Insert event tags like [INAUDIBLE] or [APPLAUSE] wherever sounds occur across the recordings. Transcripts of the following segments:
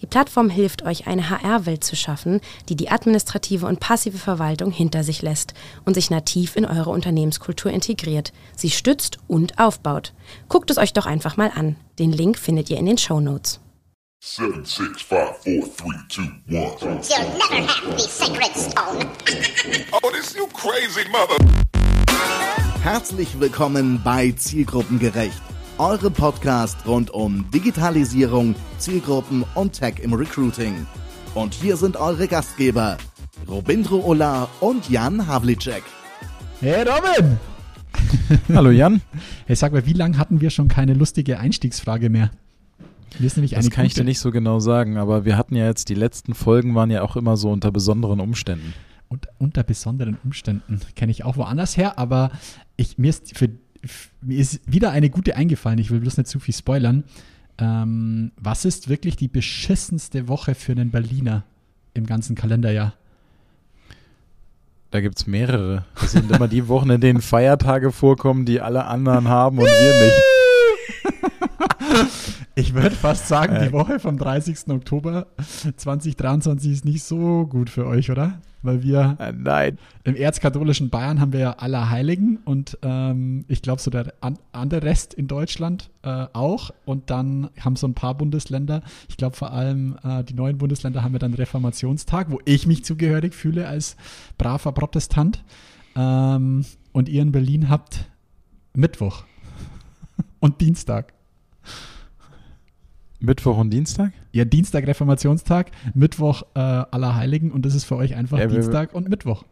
Die Plattform hilft euch, eine HR-Welt zu schaffen, die die administrative und passive Verwaltung hinter sich lässt und sich nativ in eure Unternehmenskultur integriert, sie stützt und aufbaut. Guckt es euch doch einfach mal an. Den Link findet ihr in den Show Notes. Seven, six, five, four, three, two, one. You'll never have the sacred stone. [LAUGHS] Oh, this you crazy mother. Herzlich willkommen bei Zielgruppengerecht, eurem Podcast rund um Digitalisierung, Zielgruppen und Tech im Recruiting. Und hier sind eure Gastgeber, Robindro Ola und Jan Havlicek. Hey Robin! [LAUGHS] Hallo Jan. Hey, sag mal, wie lange hatten wir schon keine lustige Einstiegsfrage mehr? Mir ist nämlich Das eine kann ich dir nicht so genau sagen, aber wir hatten ja jetzt, die letzten Folgen waren ja auch immer so unter besonderen Umständen. Und unter besonderen Umständen kenne ich auch woanders her, aber ich, mir, ist für, mir ist wieder eine gute eingefallen. Ich will bloß nicht zu viel spoilern. Ähm, was ist wirklich die beschissenste Woche für einen Berliner im ganzen Kalenderjahr? Da gibt es mehrere. Das sind immer die Wochen, in denen Feiertage vorkommen, die alle anderen haben und wir nicht. [LAUGHS] Ich würde fast sagen, die Äh. Woche vom 30. Oktober 2023 ist nicht so gut für euch, oder? Weil wir Äh, nein. im erzkatholischen Bayern haben wir ja Allerheiligen und ähm, ich glaube so der an, andere Rest in Deutschland äh, auch. Und dann haben so ein paar Bundesländer, ich glaube vor allem äh, die neuen Bundesländer haben ja dann Reformationstag, wo ich mich zugehörig fühle als braver Protestant. Ähm, und ihr in Berlin habt Mittwoch [LAUGHS] und Dienstag. Mittwoch und Dienstag? Ja, Dienstag Reformationstag, Mittwoch äh, Allerheiligen und das ist für euch einfach Ja, Dienstag und Mittwoch.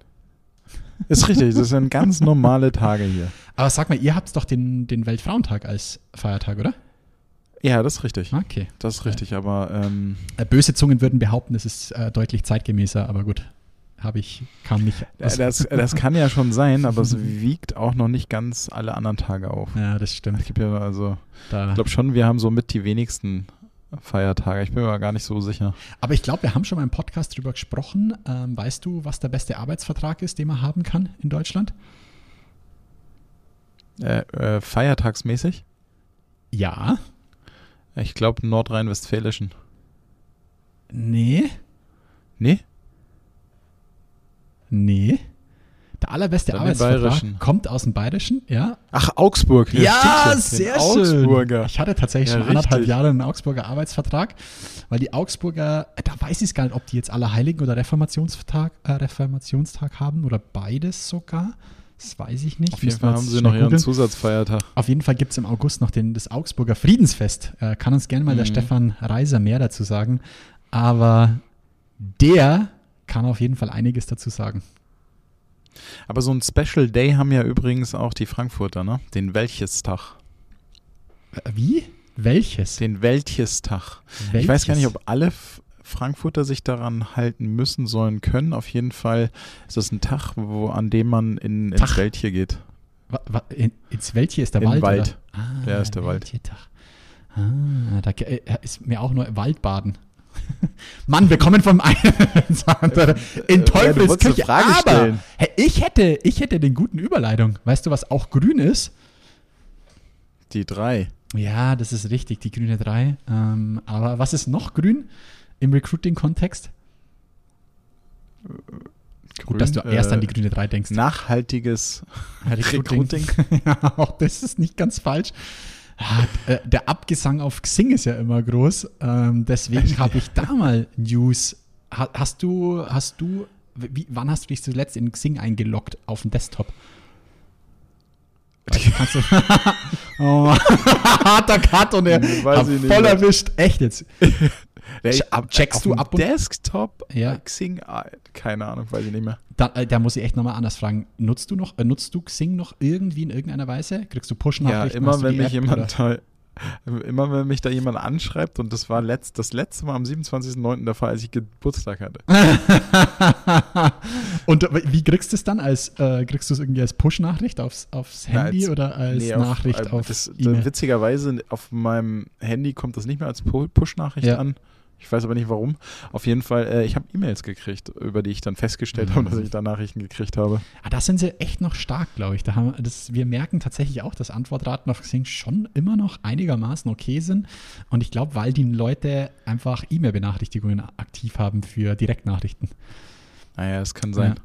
Ist richtig, das sind ganz [LAUGHS] normale Tage hier. Aber sag mal, ihr habt doch den, den Weltfrauentag als Feiertag, oder? Ja, das ist richtig. Okay. Das ist richtig, aber ähm, Äh, böse Zungen würden behaupten, es ist äh, deutlich zeitgemäßer, aber gut. Habe ich, kam nicht. das, das kann ja schon sein, aber es [LAUGHS] wiegt auch noch nicht ganz alle anderen Tage auf. ja, das stimmt. Es gibt ja also, Da. ich glaube schon, wir haben so mit die wenigsten Feiertage. Ich bin mir aber gar nicht so sicher. Aber ich glaube, wir haben schon mal im Podcast drüber gesprochen. Ähm, weißt du, was der beste Arbeitsvertrag ist, den man haben kann in Deutschland? Äh, äh, feiertagsmäßig? Ja. Ich glaube nordrhein-westfälischen. Nee. Nee? Nee. Der allerbeste Dann Arbeitsvertrag kommt aus dem Bayerischen, ja. Ach, Augsburg. Ja, stimmt sehr schön. Augsburger. Ich hatte tatsächlich Ja, schon anderthalb richtig. Jahre einen Augsburger Arbeitsvertrag, weil die Augsburger, äh, da weiß ich es gar nicht, ob die jetzt Allerheiligen oder Reformationstag, äh, Reformationstag haben oder beides sogar. Das weiß ich nicht. Auf jeden Fall haben sie noch ihren. Zusatzfeiertag. Auf jeden Fall gibt es im August noch den, das Augsburger Friedensfest. Äh, kann uns gerne mal der Mhm. Stefan Reiser mehr dazu sagen. Aber der kann auf jeden Fall einiges dazu sagen. Aber so ein Special Day haben ja übrigens auch die Frankfurter, ne? Den Welchestag. Äh, Wie? Welches? Den Welchestag. Welches? Ich weiß gar nicht, ob alle Frankfurter sich daran halten müssen, sollen, können. Auf jeden Fall ist das ein Tag, wo, an dem man in, ins. Wäldchen geht. Wa- wa- in, ins Welche ist der Wald? Wald. Oder? Ah, Der ist der Wald. Ah, da äh, ist mir auch nur Waldbaden. [LAUGHS] Mann, wir kommen vom einen [LAUGHS] ins andere. In Äh, Teufelsküche. eine Frage Aber stellen. ich, hätte, ich hätte den guten Überleitung. Weißt du, was auch grün ist? Die drei. Ja, das ist richtig, die grüne 3. Ähm, aber was ist noch grün im Recruiting-Kontext? Gut, dass du Grün, erst äh, an die grüne 3 denkst. Nachhaltiges Recruiting. [LAUGHS] ja, auch das ist nicht ganz falsch. Äh, Der Abgesang auf Xing ist ja immer groß. Ähm, deswegen habe ich da mal News. Ha, hast du, hast du, wie, wann hast du dich zuletzt in Xing eingeloggt auf dem Desktop? Du, kannst du, [LAUGHS] oh [LAUGHS] harter Cut und er voll erwischt. Echt jetzt. [LAUGHS] Ich, checkst auf du ab Desktop? Ja. Äh, Xing? ah, Keine Ahnung, weiß ich nicht mehr. Da, äh, da muss ich echt nochmal anders fragen. Nutzt du noch, äh, nutzt du Xing noch irgendwie in irgendeiner Weise? Kriegst du Ja, Push-Nachrichten? immer Hast du wenn mich App, jemand oder? immer wenn mich da jemand anschreibt und das war letzt, das letzte Mal am 27.09. der Fall, als ich Geburtstag hatte. [LAUGHS] Und wie kriegst du es dann? Als, äh, kriegst du es irgendwie als Push-Nachricht aufs, aufs Na, Handy als- oder als Nee, Nachricht äh, auf das, E-Mail? Witzigerweise auf meinem Handy kommt das nicht mehr als Pu- Push-Nachricht Ja. an. Ich weiß aber nicht warum. Auf jeden Fall, äh, ich habe E-Mails gekriegt, über die ich dann festgestellt Mhm. habe, dass ich da Nachrichten gekriegt habe. Ah, da sind sie echt noch stark, glaube ich. Da haben, das, wir merken tatsächlich auch, dass Antwortraten auf Xing schon immer noch einigermaßen okay sind. Und ich glaube, weil die Leute einfach E-Mail-Benachrichtigungen aktiv haben für Direktnachrichten. Naja, es kann sein. Ja.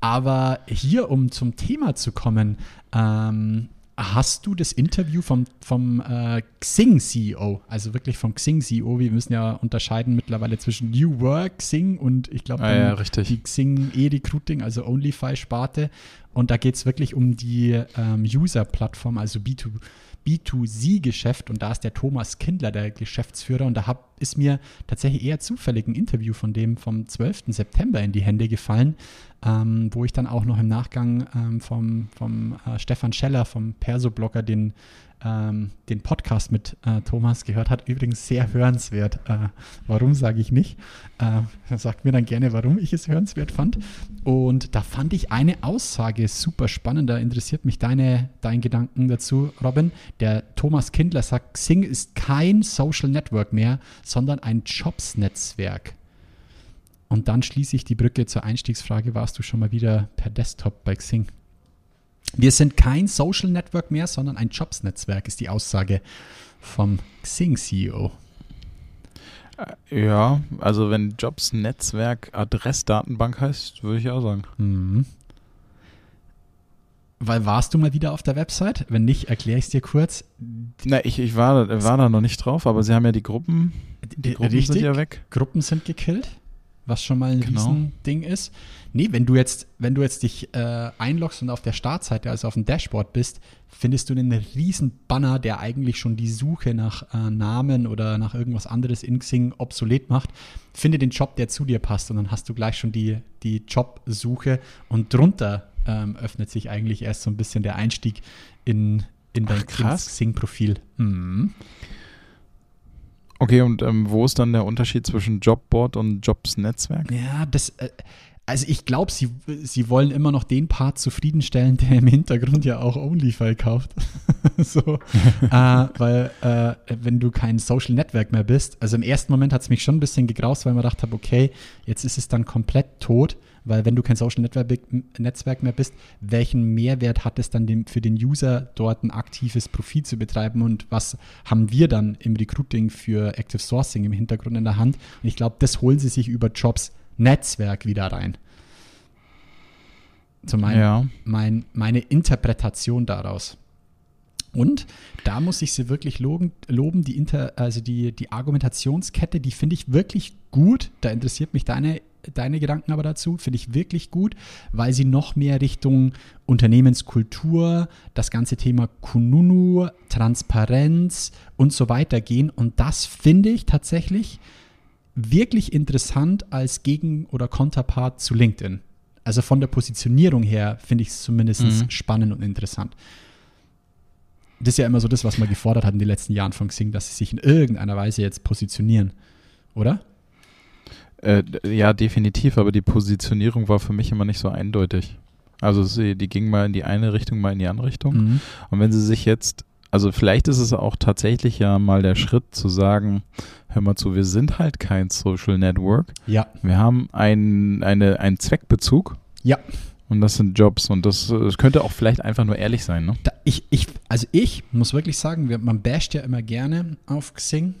Aber hier, um zum Thema zu kommen, ähm, hast du das Interview vom, vom äh, Xing-CEO, also wirklich vom Xing-CEO, wir müssen ja unterscheiden mittlerweile zwischen New Work, Xing und ich glaube Ah, ja, die Xing E-Recruiting, also OnlyFi-Sparte. Und da geht es wirklich um die ähm, User-Plattform, also B2, B2C-Geschäft. Und da ist der Thomas Kindler der Geschäftsführer. Und da hab, ist mir tatsächlich eher zufällig ein Interview von dem vom 12. September in die Hände gefallen, ähm, wo ich dann auch noch im Nachgang ähm, vom, vom äh, Stefan Scheller, vom Perso-Blogger, den, ähm, den Podcast mit äh, Thomas gehört hat. Übrigens sehr hörenswert. Äh, warum sage ich nicht? Äh, sagt mir dann gerne, warum ich es hörenswert fand. Und da fand ich eine Aussage super spannend. Da interessiert mich deine, dein Gedanken dazu, Robin. Der Thomas Kindler sagt, Xing ist kein Social Network mehr, sondern ein Jobs-Netzwerk. Und dann schließe ich die Brücke zur Einstiegsfrage, warst du schon mal wieder per Desktop bei Xing? Wir sind kein Social Network mehr, sondern ein Jobs-Netzwerk, ist die Aussage vom Xing-CEO. Ja, also wenn Jobs Netzwerk Adressdatenbank heißt, würde ich auch sagen. Mhm. Weil warst du mal wieder auf der Website? Wenn nicht, erkläre ich es dir kurz. Na, ich, ich war, war da noch nicht drauf, aber sie haben ja die Gruppen, die Gruppen Richtig, sind ja weg. Gruppen sind gekillt, was schon mal ein Genau. Riesending ist. Nee, wenn du jetzt, wenn du jetzt dich äh, einloggst und auf der Startseite, also auf dem Dashboard bist, findest du einen riesen Banner, der eigentlich schon die Suche nach äh, Namen oder nach irgendwas anderes in Xing obsolet macht. Finde den Job, der zu dir passt und dann hast du gleich schon die, die Jobsuche und drunter ähm, öffnet sich eigentlich erst so ein bisschen der Einstieg in, in dein. Xing-Profil. Mhm. Okay, und ähm, wo ist dann der Unterschied zwischen Jobboard und Jobs Netzwerk? Ja, das, äh, also ich glaube, sie, sie wollen immer noch den Part zufriedenstellen, der im Hintergrund ja auch OnlyFi kauft. [LAUGHS] so, äh, weil äh, wenn du kein Social Network mehr bist, also im ersten Moment hat es mich schon ein bisschen gegraust, weil man gedacht habe, okay, jetzt ist es dann komplett tot, weil wenn du kein Social Network, Netzwerk mehr bist, welchen Mehrwert hat es dann dem, für den User dort ein aktives Profil zu betreiben und was haben wir dann im Recruiting für Active Sourcing im Hintergrund in der Hand? Und ich glaube, das holen sie sich über Jobs Netzwerk wieder rein. So mein, Ja. mein, meine Interpretation daraus. Und da muss ich sie wirklich loben, loben die, Inter, also die, die Argumentationskette, die finde ich wirklich gut. Da interessiert mich deine, deine Gedanken aber dazu, finde ich wirklich gut, weil sie noch mehr Richtung Unternehmenskultur, das ganze Thema Kununu, Transparenz und so weiter gehen. Und das finde ich tatsächlich wirklich interessant als Gegen- oder Konterpart zu LinkedIn. Also von der Positionierung her finde ich es zumindest Mhm. spannend und interessant. Das ist ja immer so das, was man gefordert hat in den letzten Jahren von Xing, dass sie sich in irgendeiner Weise jetzt positionieren, oder? Äh, ja, definitiv, aber die Positionierung war für mich immer nicht so eindeutig. Also sie, die ging mal in die eine Richtung, mal in die andere Richtung. Mhm. Und wenn sie sich jetzt, also vielleicht ist es auch tatsächlich ja mal der Schritt zu sagen, hör mal zu, wir sind halt kein Social Network. Ja, Wir haben ein, eine, einen Zweckbezug ja. Und das sind Jobs und das, das könnte auch vielleicht einfach nur ehrlich sein, ne? Da, ich, ich, also ich muss wirklich sagen, wir, man basht ja immer gerne auf Xing,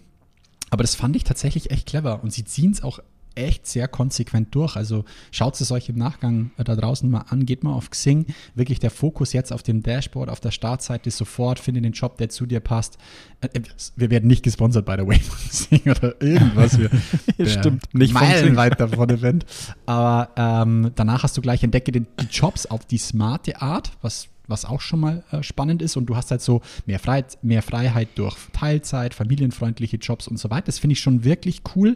aber das fand ich tatsächlich echt clever und sie ziehen es auch echt sehr konsequent durch. Also schaut es euch im Nachgang äh, da draußen mal an, geht mal auf Xing, wirklich der Fokus jetzt auf dem Dashboard, auf der Startseite sofort, finde den Job, der zu dir passt. Äh, äh, Wir werden nicht gesponsert, by the way, von [LAUGHS] Xing oder irgendwas. Wir, [LAUGHS] Stimmt, nicht meilenweit davon Event. Aber ähm, danach hast du gleich entdecke den, die Jobs auf die smarte Art, was was auch schon mal äh, spannend ist. Und du hast halt so mehr Freiheit, mehr Freiheit durch Teilzeit, familienfreundliche Jobs und so weiter. Das finde ich schon wirklich cool.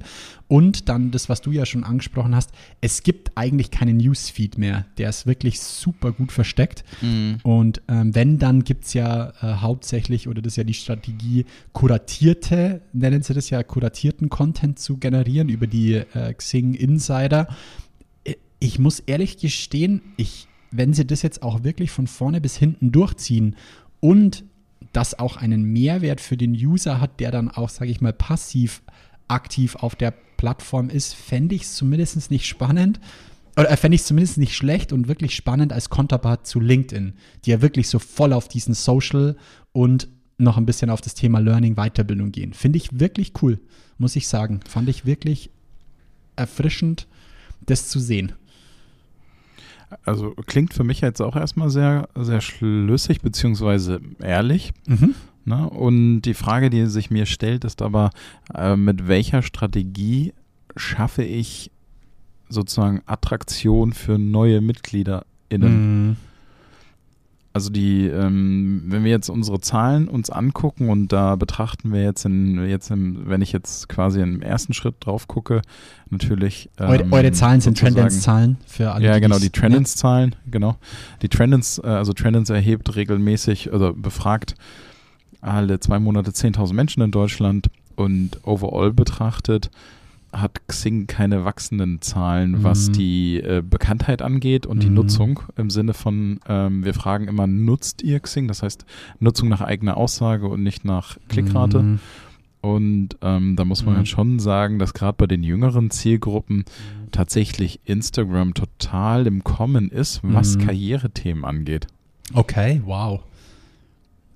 Und dann das, was du ja schon angesprochen hast, es gibt eigentlich keinen Newsfeed mehr. Der ist wirklich super gut versteckt. Und ähm, wenn, dann gibt es ja äh, hauptsächlich, oder das ist ja die Strategie, kuratierte, nennen sie das ja, kuratierten Content zu generieren über die äh, Xing Insider. Äh, Ich muss ehrlich gestehen, ich, wenn sie das jetzt auch wirklich von vorne bis hinten durchziehen und das auch einen Mehrwert für den User hat, der dann auch, sage ich mal, passiv aktiv auf der Plattform ist, fände ich es zumindest nicht spannend. Oder äh, fände ich es zumindest nicht schlecht und wirklich spannend als Konterpart zu LinkedIn, die ja wirklich so voll auf diesen Social und noch ein bisschen auf das Thema Learning, Weiterbildung gehen. Finde ich wirklich cool, muss ich sagen. Fand ich wirklich erfrischend, das zu sehen. Also klingt für mich jetzt auch erstmal sehr, sehr schlüssig beziehungsweise ehrlich. Mhm. Ne? Und die Frage, die sich mir stellt, ist aber, äh, mit welcher Strategie schaffe ich sozusagen Attraktion für neue MitgliederInnen? Mhm. Also die, ähm, wenn wir jetzt unsere Zahlen uns angucken und da betrachten wir jetzt in, jetzt im, wenn ich jetzt quasi im ersten Schritt drauf gucke, natürlich. Eure, ähm, eure Zahlen sind Trendance-Zahlen für alle. ja, genau, die's- die Trendance-Zahlen, genau. Die Trendance, äh, also Trendance erhebt regelmäßig, also befragt alle zwei Monate 10.000 Menschen in Deutschland und overall betrachtet hat Xing keine wachsenden Zahlen, was Mhm. die äh, Bekanntheit angeht und die Mhm. Nutzung im Sinne von, ähm, wir fragen immer, nutzt ihr Xing? Das heißt, Nutzung nach eigener Aussage und nicht nach Klickrate. Mhm. Und ähm, da muss man Mhm. halt schon sagen, dass gerade bei den jüngeren Zielgruppen tatsächlich Instagram total im Kommen ist, was Mhm. Karrierethemen angeht. Okay, wow.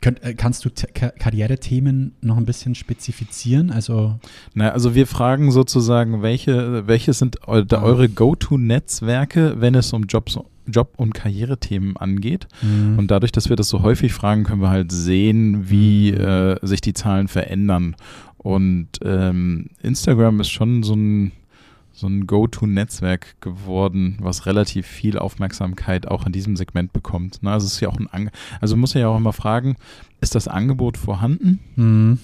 Könnt, äh, kannst du Ka Karrierethemen noch ein bisschen spezifizieren? Also, Na, also wir fragen sozusagen, welche, welche sind Ah. eure Go-To-Netzwerke, wenn es um Jobs, Job- und Karrierethemen angeht? Mhm. Und dadurch, dass wir das so häufig fragen, können wir halt sehen, wie Mhm. äh, sich die Zahlen verändern. Und ähm, Instagram ist schon so ein, so ein Go-To-Netzwerk geworden, was relativ viel Aufmerksamkeit auch in diesem Segment bekommt. Na, also es ist ja auch ein, Ang also man muss ja auch immer fragen, ist das Angebot vorhanden? Mhm.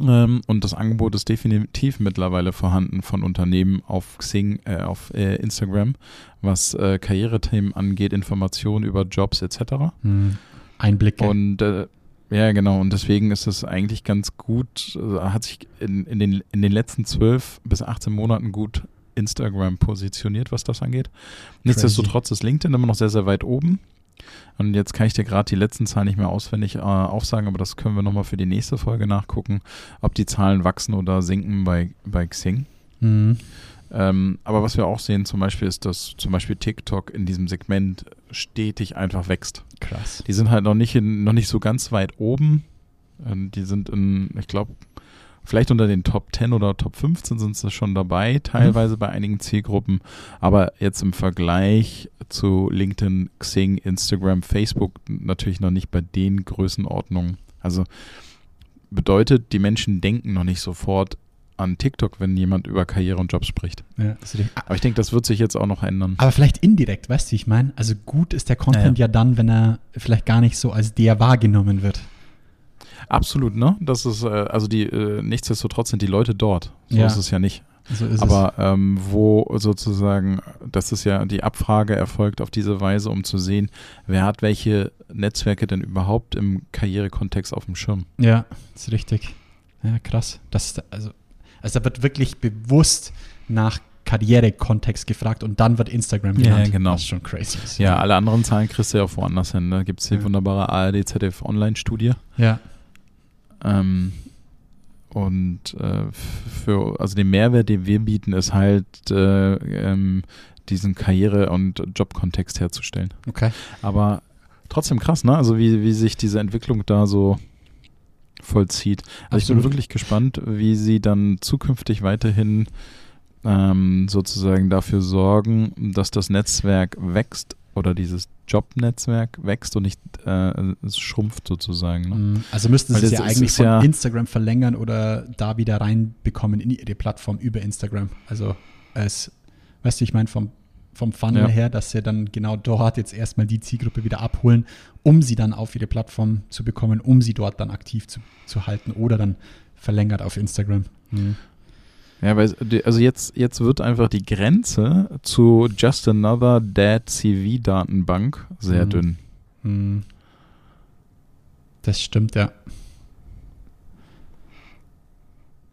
Ähm, und das Angebot ist definitiv mittlerweile vorhanden von Unternehmen auf Xing, äh, auf äh, Instagram, was äh, Karrierethemen angeht, Informationen über Jobs etc. Mhm. Einblicke. Und äh, ja, genau. Und deswegen ist es eigentlich ganz gut, äh, hat sich in, in, den, in den letzten 12 bis 18 Monaten gut Instagram positioniert, was das angeht. Nichtsdestotrotz ist LinkedIn immer noch sehr, sehr weit oben. Und jetzt kann ich dir gerade die letzten Zahlen nicht mehr auswendig äh, aufsagen, aber das können wir nochmal für die nächste Folge nachgucken, ob die Zahlen wachsen oder sinken bei, bei Xing. Mhm. Ähm, aber was wir auch sehen zum Beispiel ist, dass zum Beispiel TikTok in diesem Segment stetig einfach wächst. Krass. Die sind halt noch nicht, in, noch nicht so ganz weit oben. Ähm, Die sind in, ich glaube, vielleicht unter den Top 10 oder Top 15 sind sie schon dabei, teilweise bei einigen Zielgruppen. Aber jetzt im Vergleich zu LinkedIn, Xing, Instagram, Facebook natürlich noch nicht bei den Größenordnungen. Also bedeutet, die Menschen denken noch nicht sofort an TikTok, wenn jemand über Karriere und Jobs spricht. Ja. Aber ich denke, das wird sich jetzt auch noch ändern. Aber vielleicht indirekt, weißt du, wie ich meine? Also gut ist der Content ja, dann, wenn er vielleicht gar nicht so als der wahrgenommen wird. Absolut, ne? Das ist, äh, also die, äh, nichtsdestotrotz sind die Leute dort. So Ja. ist es ja nicht. So ist Aber ähm, wo sozusagen, das ist ja die Abfrage erfolgt auf diese Weise, um zu sehen, wer hat welche Netzwerke denn überhaupt im Karrierekontext auf dem Schirm. es. Ja, ist richtig. Ja, krass. Das ist, also, also da wird wirklich bewusst nach Karrierekontext gefragt und dann wird Instagram Ja, genannt. genau. Das ist schon crazy. Ja, alle anderen Zahlen kriegst du ja auch woanders hin. Da gibt es die Ja. wunderbare ARD ZDF Online-Studie. Ja. Ähm, und äh, für, also den Mehrwert, den wir bieten, ist halt äh, ähm, diesen Karriere- und Jobkontext herzustellen. Okay. Aber trotzdem krass, ne? Also wie, wie sich diese Entwicklung da so vollzieht. Also ich bin wirklich gespannt, wie sie dann zukünftig weiterhin ähm, sozusagen dafür sorgen, dass das Netzwerk wächst oder dieses Jobnetzwerk wächst und nicht äh, es schrumpft sozusagen. Ne? Mhm. Also müssten sie es ja eigentlich von ja- Instagram verlängern oder da wieder reinbekommen in ihre Plattform über Instagram. Also es, weißt du, ich meine, vom vom Funnel Ja. her, dass sie dann genau dort jetzt erstmal die Zielgruppe wieder abholen, um sie dann auf ihre Plattform zu bekommen, um sie dort dann aktiv zu, zu halten oder dann verlängert auf Instagram. Mhm. Ja, weil also jetzt, jetzt wird einfach die Grenze zu Just Another Dead CV-Datenbank sehr Mhm. dünn. Mhm. Das stimmt, ja.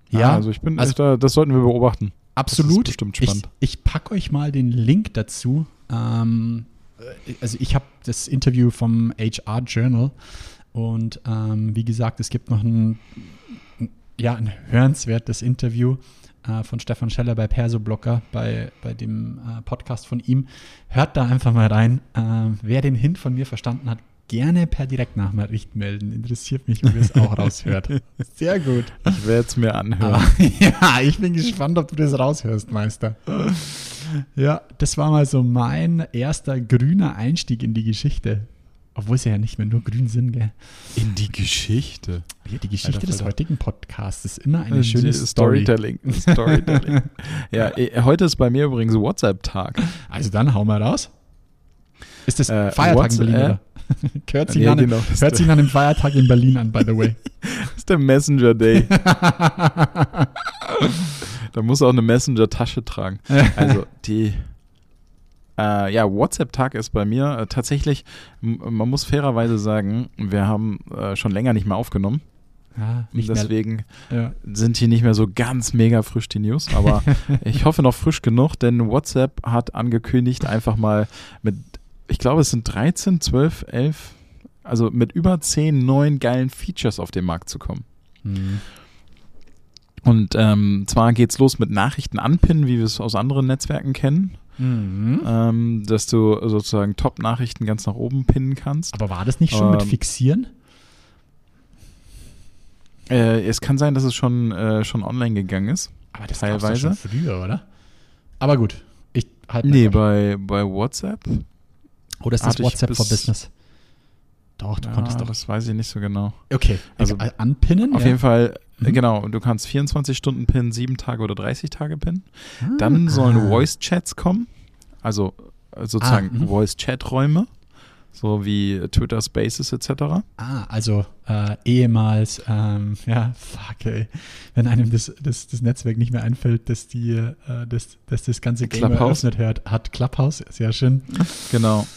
Ja, also ich bin, also- da, das sollten wir beobachten. Absolut. bestimmt ich spannend. ich packe euch mal den Link dazu. Ähm, äh, also ich habe das Interview vom HR Journal und ähm, wie gesagt, es gibt noch ein, ja, ein hörenswertes Interview äh, von Stefan Scheller bei Persoblocker, bei, bei dem äh, Podcast von ihm. Hört da einfach mal rein. Ähm, wer den Hint von mir verstanden hat, gerne per Direktnachricht melden. Interessiert mich, wie ihr es auch raushört. [LAUGHS] Sehr gut. Ich werde es mir anhören. Ah, [LAUGHS] ja, ich bin gespannt, ob du das raushörst, Meister. Ja, das war mal so mein erster grüner Einstieg in die Geschichte. Obwohl es ja nicht mehr nur grün sind, gell? In die Geschichte. Ja, die Geschichte Alter, des heutigen Podcasts ist immer eine Die schöne Story. Storytelling. Storytelling. [LAUGHS] ja, eh, heute ist bei mir übrigens WhatsApp-Tag. Also dann hau mal raus. Ist das Äh, Feiertag in Berlin, WhatsApp? oder? [LAUGHS] hört sich, Nee, an, genau, hört sich an einem Feiertag in Berlin an, by the way. [LAUGHS] Das ist der Messenger Day. [LAUGHS] da muss auch eine Messenger-Tasche tragen. Also die, äh, ja, WhatsApp-Tag ist bei mir äh, tatsächlich, man muss fairerweise sagen, wir haben äh, schon länger nicht mehr aufgenommen. Ja, nicht Deswegen ja. sind hier nicht mehr so ganz mega frisch die News, aber ich hoffe noch frisch genug, denn WhatsApp hat angekündigt, einfach mal mit, ich glaube, es sind 13, 12, 11, also mit über 10 neuen geilen Features auf den Markt zu kommen. Hm. Und ähm, zwar geht's los mit Nachrichten anpinnen, wie wir es aus anderen Netzwerken kennen, Mhm. ähm, dass du sozusagen Top-Nachrichten ganz nach oben pinnen kannst. Aber war das nicht schon mit Ähm, Fixieren? Äh, es kann sein, dass es schon, äh, schon online gegangen ist. Aber das teilweise. doch schon früher, oder? Aber gut. Ich halt Nee, bei, bei WhatsApp. Oder ist das WhatsApp for Business? Doch, du Ja, konntest doch. Das weiß ich nicht so genau. Okay, also also anpinnen. Auf ja. jeden Fall, äh, Mhm. genau, du kannst 24 Stunden pinnen, 7 Tage oder 30 Tage pinnen. Dann sollen ah. Voice-Chats kommen, also äh, sozusagen Ah, mhm. Voice-Chat-Räume, so wie Twitter Spaces etc. Ah, also äh, ehemals, ähm, [LAUGHS] ja, fuck, ey. Wenn einem das, das, das Netzwerk nicht mehr einfällt, dass die, äh, dass, dass das ganze Game Clubhouse? eröffnet hört, hat Clubhouse, sehr schön. Genau.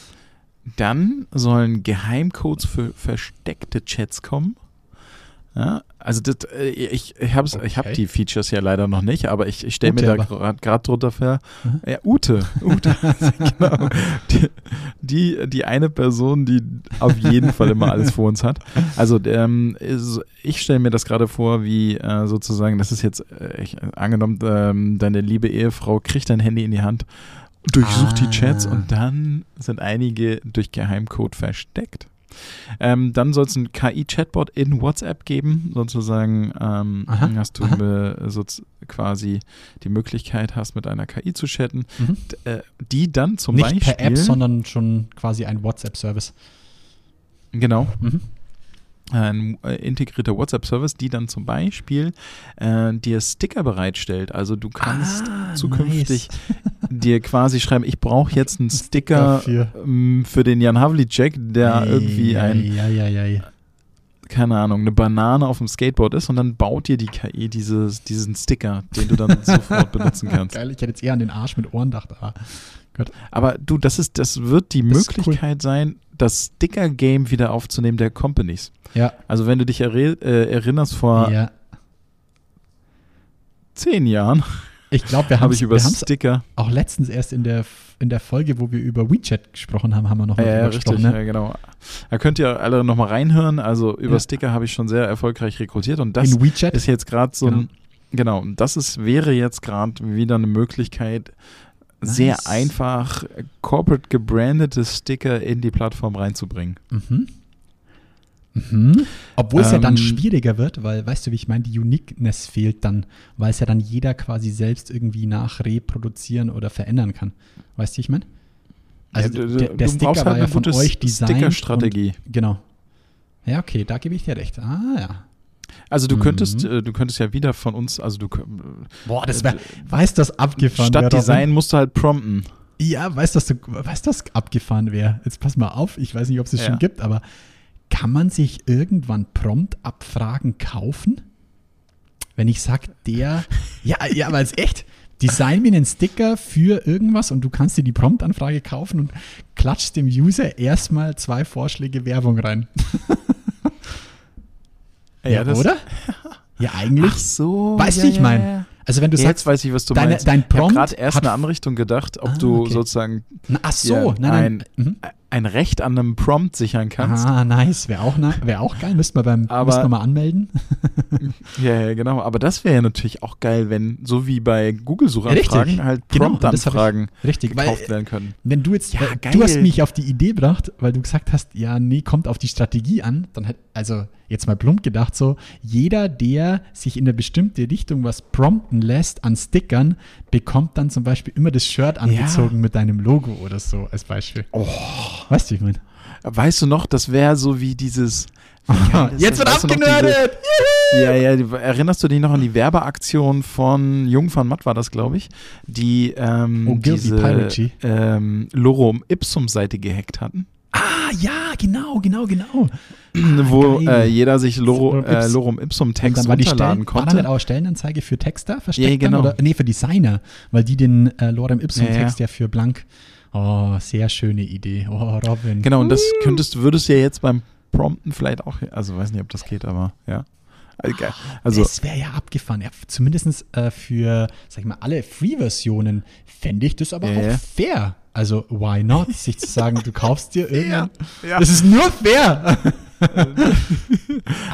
Dann sollen Geheimcodes für versteckte Chats kommen. Ja, also das, äh, ich, ich habe ich hab Okay. die Features ja leider noch nicht, aber ich, ich stelle mir da gerade drunter vor. Mhm. Ja, Ute. Ute. [LAUGHS] genau. Die, die, die eine Person, die auf jeden Fall immer alles vor uns hat. Also ähm, ich stelle mir das gerade vor, wie äh, sozusagen, das ist jetzt äh, ich, angenommen, ähm, deine liebe Ehefrau kriegt dein Handy in die Hand, durchsucht die Chats Ah. und dann sind einige durch Geheimcode versteckt. Ähm, dann soll es ein KI-Chatbot in WhatsApp geben, sozusagen ähm, Aha, hast du äh, so quasi die Möglichkeit hast, mit einer KI zu chatten, Mhm. äh, die dann zum Nicht Beispiel per App, sondern schon quasi ein WhatsApp-Service. genau Mhm. Ein äh, integrierter WhatsApp-Service, die dann zum Beispiel äh, dir Sticker bereitstellt. Also du kannst Ah, zukünftig [LAUGHS] dir quasi schreiben, ich brauche jetzt einen Sticker ähm, für den Jan Havlicek, der irgendwie ein, ja, ja. keine Ahnung, eine Banane auf dem Skateboard ist und dann baut dir die KI dieses, diesen Sticker, den du dann [LAUGHS] sofort benutzen kannst. Geil, ich hätte jetzt eher an den Arsch mit Ohren gedacht. Ah. Gott. Aber du, das ist, das wird die Das Möglichkeit sein, das Sticker-Game wieder aufzunehmen der Companies. Ja, Also wenn du dich erre- äh, erinnerst, vor ja. zehn Jahren Ich glaube, wir [LAUGHS] haben habe ich über Sticker. auch letztens erst in der, in der Folge, wo wir über WeChat gesprochen haben, haben wir noch mal Ja, ja, drüber richtig, gesprochen. Ne? ja, genau. Da könnt ihr alle nochmal reinhören. Also über Ja. Sticker habe ich schon sehr erfolgreich rekrutiert und das in WeChat. ist jetzt gerade so ein, genau, und das ist, wäre jetzt gerade wieder eine Möglichkeit, sehr Nice. einfach äh, corporate gebrandete Sticker in die Plattform reinzubringen. Mhm. Mhm. Obwohl es ja dann Ähm, schwieriger wird, weil, weißt du, wie ich meine, die Uniqueness fehlt dann, weil es ja dann jeder quasi selbst irgendwie nachreproduzieren oder verändern kann. Weißt du, wie ich meine? Also Ja, du- der, der Sticker halt war ja von euch designt. Sticker-Strategie. Genau. Ja, okay, da gebe ich dir recht. Ah, ja. Also du Mhm. könntest, äh, du könntest ja wieder von uns, also du Boah, das wäre, weißt du, das abgefahren statt Design musst du halt prompten. Ja, weißt du, du, was abgefahren wäre? Jetzt pass mal auf, ich weiß nicht, ob es es Ja. schon gibt, aber kann man sich irgendwann Prompt-Abfragen kaufen? Wenn ich sag, der, [LAUGHS] ja, ja, aber jetzt echt, design mir einen Sticker für irgendwas und du kannst dir die Prompt-Anfrage kaufen und klatschst dem User erstmal zwei Vorschläge Werbung rein. [LAUGHS] Ja, das- oder? [LAUGHS] Ja, eigentlich. Ach so. Weißt du, ja, wie ich ja, meine? ja. Also wenn du Jetzt sagst, weiß ich, was du deine- meinst. dein ich habe Prompt gerade erst eine Anrichtung gedacht, ob Ah, du okay. sozusagen Na, ach so, dir nein, nein. ein, mhm. Ein Recht an einem Prompt sichern kannst. Ah, nice. Wäre auch, wär auch geil. Müssten wir, beim, Aber- müssten wir mal anmelden. [LAUGHS] Ja, ja, genau. Aber das wäre ja natürlich auch geil, wenn, so wie bei Google-Suchanfragen, Richtig. halt Genau, Prompt-Anfragen Richtig, weil gekauft werden können. wenn du jetzt, Ja, weil geil. du hast mich auf die Idee gebracht, weil du gesagt hast, ja, nee, kommt auf die Strategie an, dann hat, also jetzt mal plump gedacht so, jeder, der sich in eine bestimmte Richtung was prompten lässt an Stickern, bekommt dann zum Beispiel immer das Shirt angezogen mit deinem Logo oder so als Beispiel. Oh. Weißt du, ich meine? Weißt du noch, das wäre so wie dieses. wie [LAUGHS] Jetzt wird Weißt abgenördet! Ja, ja, erinnerst du dich noch an die Werbeaktion von Jung van Matt war das, glaube ich, die ähm, Oh, diese ähm, Lorem Ipsum Seite gehackt hatten, Ah, ja, genau, genau, genau. [CLEARS THROAT] wo geil. äh, jeder sich Loro, Lorem äh, Ipsum. Lorem Ipsum Text dann war die runterladen Stellen, war dann nicht konnte. auch Stellenanzeige für Texter versteckt Ja, genau. Oder, nee, für Designer, weil die den äh, Lorem Ipsum Ja, ja. Text ja, für blank. Oh, sehr schöne Idee. Oh, Robin. Genau, und das könntest, würdest du ja jetzt beim Prompten vielleicht auch, also weiß nicht, ob das geht, aber ja. Also, geil. also das wäre ja abgefahren. Ja, zumindest äh, für, sag ich mal, alle Free-Versionen fände ich das aber Ja, auch fair. Also, why not? Sich zu sagen, du kaufst dir [LAUGHS] irgendwann. ja. Das ist nur fair. [LAUGHS]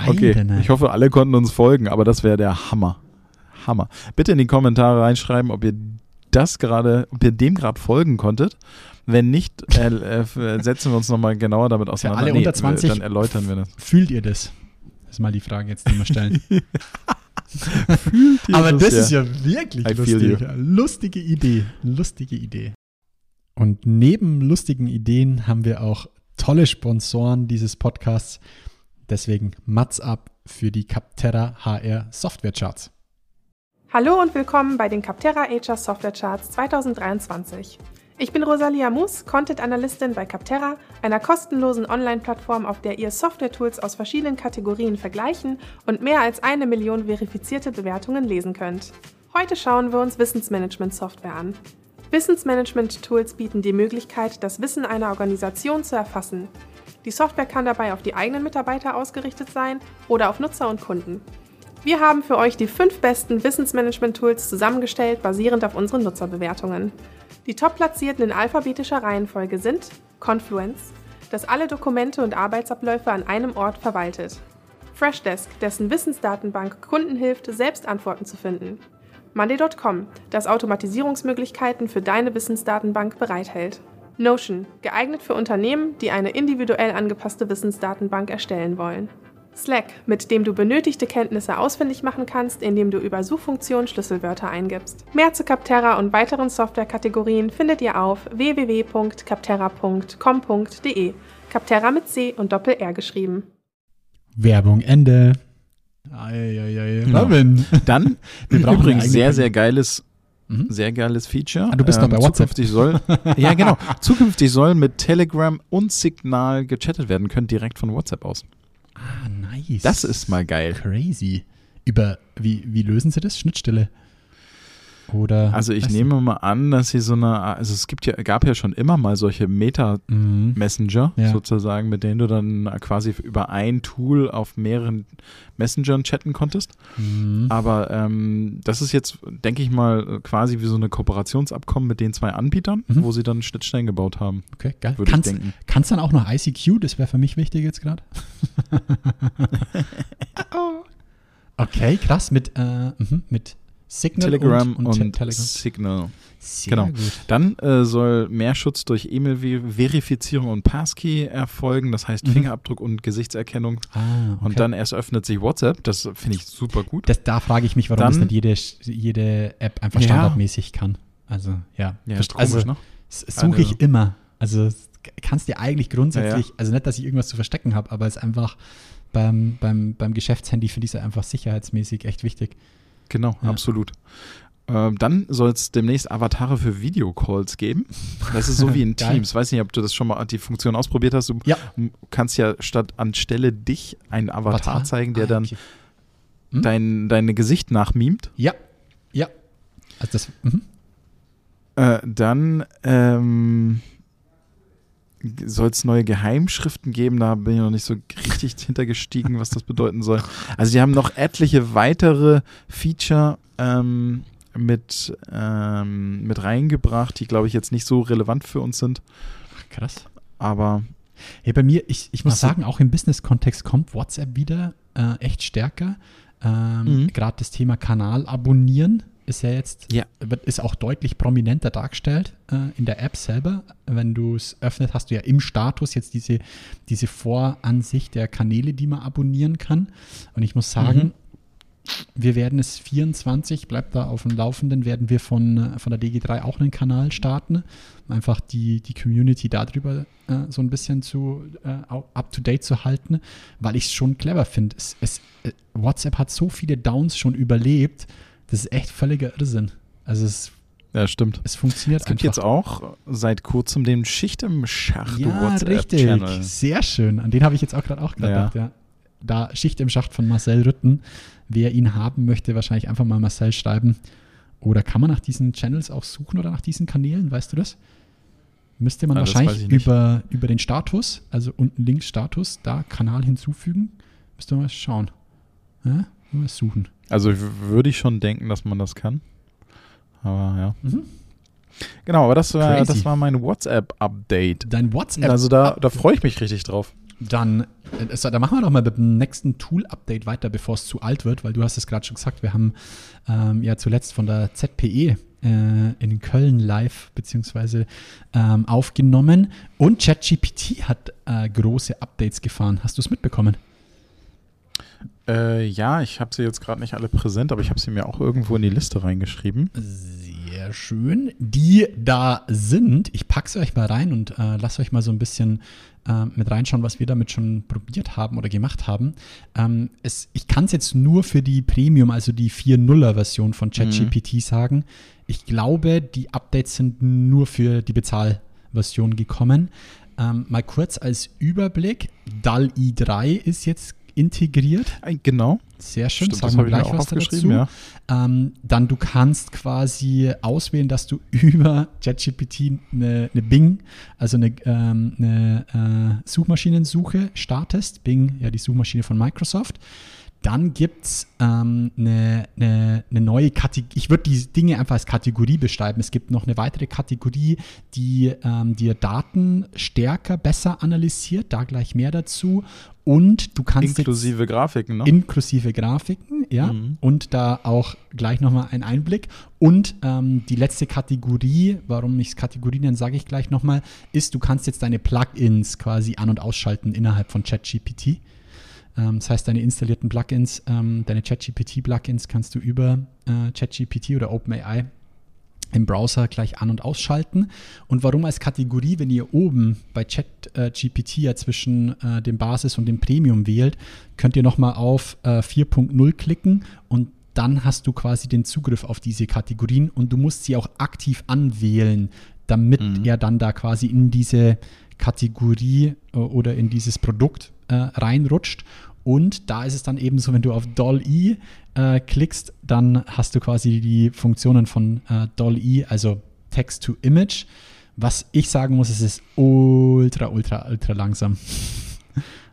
Okay, ich hoffe, alle konnten uns folgen, aber das wäre der Hammer. Hammer. Bitte in die Kommentare reinschreiben, ob ihr das gerade, ob ihr dem gerade folgen konntet. Wenn nicht, äh, [LAUGHS] äh, setzen wir uns nochmal genauer damit auseinander. alle unter 20 Dann erläutern wir das. Fühlt ihr das? Das ist mal die Frage jetzt, die wir stellen. [LAUGHS] Fühlt ihr Aber das ja? ist ja wirklich I lustig. Lustige Idee. Lustige Idee. Und neben lustigen Ideen haben wir auch tolle Sponsoren dieses Podcasts. Deswegen Mats ab für die Capterra HR Software Charts. Hallo und willkommen bei den Capterra HR Software Charts 2023. Ich bin Rosalia Mus, Content Analystin bei Capterra, einer kostenlosen Online-Plattform, auf der ihr Software-Tools aus verschiedenen Kategorien vergleichen und mehr als eine Million verifizierte Bewertungen lesen könnt. Heute schauen wir uns Wissensmanagement-Software an. Wissensmanagement-Tools bieten die Möglichkeit, das Wissen einer Organisation zu erfassen. Die Software kann dabei auf die eigenen Mitarbeiter ausgerichtet sein oder auf Nutzer und Kunden. Wir haben für euch die fünf besten Wissensmanagement-Tools zusammengestellt, basierend auf unseren Nutzerbewertungen. Die top-platzierten in alphabetischer Reihenfolge sind Confluence, das alle Dokumente und Arbeitsabläufe an einem Ort verwaltet. Freshdesk, dessen Wissensdatenbank Kunden hilft, selbst Antworten zu finden. Monday.com, das Automatisierungsmöglichkeiten für deine Wissensdatenbank bereithält. Notion, geeignet für Unternehmen, die eine individuell angepasste Wissensdatenbank erstellen wollen. Slack, mit dem du benötigte Kenntnisse ausfindig machen kannst, indem du über Suchfunktion Schlüsselwörter eingibst. Mehr zu Capterra und weiteren Softwarekategorien findet ihr auf www.capterra.com.de. Capterra mit C und Doppel-R geschrieben. Werbung Ende. Eieiei. Genau. Dann Wir brauchen übrigens sehr, sehr geiles, Mhm. sehr geiles Feature. Ähm, Ah, du bist noch bei WhatsApp. Zukünftig soll, [LAUGHS] ja genau, zukünftig soll mit Telegram und Signal gechattet werden können, direkt von WhatsApp aus. Ah, nice. Das ist mal geil. Crazy. Über, wie, wie lösen sie das? Schnittstelle? Oder? Also ich du? nehme mal an, dass sie so eine, also es gibt ja, gab ja schon immer mal solche Meta-Messenger Mhm. Ja. sozusagen, mit denen du dann quasi über ein Tool auf mehreren Messengern chatten konntest. Mhm. Aber ähm, das ist jetzt, denke ich mal, quasi wie so eine Kooperationsabkommen mit den zwei Anbietern, Mhm. wo sie dann Schnittstellen gebaut haben. Okay, geil. Würde ich Kannst, denken. kannst dann auch noch ICQ? Das wäre für mich wichtig jetzt gerade. [LAUGHS] [LAUGHS] okay, krass. Mit, äh, mhm, mit Signal Telegram und, und, Te- Telegram. Signal. Sehr genau. gut. Dann äh, soll mehr Schutz durch E-Mail-Verifizierung und Passkey erfolgen, das heißt Mhm. Fingerabdruck und Gesichtserkennung. Ah, okay. Und dann erst öffnet sich WhatsApp. Das finde ich super gut. Das, da frage ich mich, warum Dann- das nicht jede, jede App einfach Ja. standardmäßig kann. Also, ja. ja, ist komisch, also, ne? s- suche ich Also- immer. Also, kannst dir eigentlich grundsätzlich, Ja, also nicht, dass ich irgendwas zu verstecken habe, aber es ist einfach beim, beim, beim Geschäftshandy finde ich es einfach sicherheitsmäßig echt wichtig. Genau, Ja. absolut. Ähm, dann soll es demnächst Avatare für Videocalls geben. Das ist so wie in. [LAUGHS] Teams. Weiß nicht, ob du das schon mal die Funktion ausprobiert hast. Du Ja. kannst ja statt anstelle dich einen Avatar, zeigen, der Ah, dann okay. Hm? dein, dein Gesicht nachmimt. Ja, ja. Also das, mhm. Äh, dann ähm, soll es neue Geheimschriften geben. Da bin ich noch nicht so richtig [LAUGHS] hintergestiegen, was das bedeuten soll. Also die haben noch etliche weitere Feature ähm, mit, ähm, mit reingebracht, die, glaube ich, jetzt nicht so relevant für uns sind. krass. Aber Hey, bei mir, ich, ich muss sagen, auch im Business-Kontext kommt WhatsApp wieder äh, echt stärker. Ähm, Mhm. Gerade das Thema Kanal abonnieren ist ja jetzt, Ja. wird, ist auch deutlich prominenter dargestellt äh, in der App selber. Wenn du es öffnet, hast du ja im Status jetzt diese, diese Voransicht der Kanäle, die man abonnieren kann. Und ich muss sagen, Mhm. wir werden es 24, bleibt da auf dem Laufenden, werden wir von, von der DG3 auch einen Kanal starten. um Einfach die, die Community darüber äh, so ein bisschen zu äh, up to date zu halten, weil ich es schon clever finde. Es, es, äh, WhatsApp hat so viele Downs schon überlebt, das ist echt völliger Irrsinn. Also es, ja, stimmt. es funktioniert Es gibt einfach. jetzt auch seit kurzem den Schicht im Schacht ja, richtig. WhatsApp-Channel. Sehr schön. An den habe ich jetzt auch gerade auch Ja. gedacht, ja. Da Schicht im Schacht von Marcel Rütten. Wer ihn haben möchte, wahrscheinlich einfach mal Marcel schreiben. Oder kann man nach diesen Channels auch suchen oder nach diesen Kanälen? Weißt du das? Müsste man das wahrscheinlich über, über den Status, also unten links Status, da Kanal hinzufügen. Müsste man mal schauen. Ja? Mal suchen. Also würde ich schon denken, dass man das kann. Aber ja. Mhm. Genau, aber das war, Crazy. das war mein WhatsApp-Update. Dein WhatsApp. Also da, da freue ich mich richtig drauf. Dann, äh, da machen wir doch mal mit dem nächsten Tool-Update weiter, bevor es zu alt wird, weil du hast es gerade schon gesagt, wir haben ähm, ja zuletzt von der ZPE äh, in Köln live beziehungsweise ähm, aufgenommen und ChatGPT hat äh, große Updates gefahren. Hast du es mitbekommen? Äh, ja, ich habe sie jetzt gerade nicht alle präsent, aber ich habe sie mir auch irgendwo in die Liste reingeschrieben. Sehr schön. Die da sind, ich packe sie euch mal rein und äh, lasst euch mal so ein bisschen äh, mit reinschauen, was wir damit schon probiert haben oder gemacht haben. Ähm, es, ich kann es jetzt nur für die Premium, also die 4.0er-Version von ChatGPT sagen. Ich glaube, die Updates sind nur für die Bezahlversion gekommen. Ähm, mal kurz als Überblick. DAL-I 3 ist jetzt integriert. Äh, Genau. Sehr schön, Stimmt, das sagen wir gleich auch was dazu. ja. Ähm, dann du kannst quasi auswählen, dass du [LAUGHS] über ChatGPT eine, eine Bing, also eine, ähm, eine äh, Suchmaschinensuche startest. Bing, ja die Suchmaschine von Microsoft. Dann gibt es ähm, eine, eine, eine neue Kategorie. Ich würde die Dinge einfach als Kategorie beschreiben. Es gibt noch eine weitere Kategorie, die ähm, dir Daten stärker, besser analysiert. Da gleich mehr dazu. Und du kannst jetzt- Inklusive Grafiken, ne? inklusive Grafiken, ja, Mhm. und da auch gleich nochmal ein Einblick. Und ähm, die letzte Kategorie, warum ich es Kategorie nenne, sage ich gleich nochmal, ist, du kannst jetzt deine Plugins quasi an- und ausschalten innerhalb von ChatGPT. Ähm, das heißt, deine installierten Plugins, ähm, deine ChatGPT-Plugins kannst du über äh, ChatGPT oder OpenAI im Browser gleich an- und ausschalten. Und warum als Kategorie, wenn ihr oben bei ChatGPT ja zwischen äh, dem Basis und dem Premium wählt, könnt ihr nochmal auf äh, 4.0 klicken und dann hast du quasi den Zugriff auf diese Kategorien und du musst sie auch aktiv anwählen, damit er dann da quasi in diese Kategorie äh, oder in dieses Produkt äh, reinrutscht. Und da ist es dann eben so, wenn du auf DALL-E äh, klickst, dann hast du quasi die Funktionen von äh, DALL-E, also Text to Image. Was ich sagen muss, es ist ultra, ultra, ultra langsam. [LAUGHS]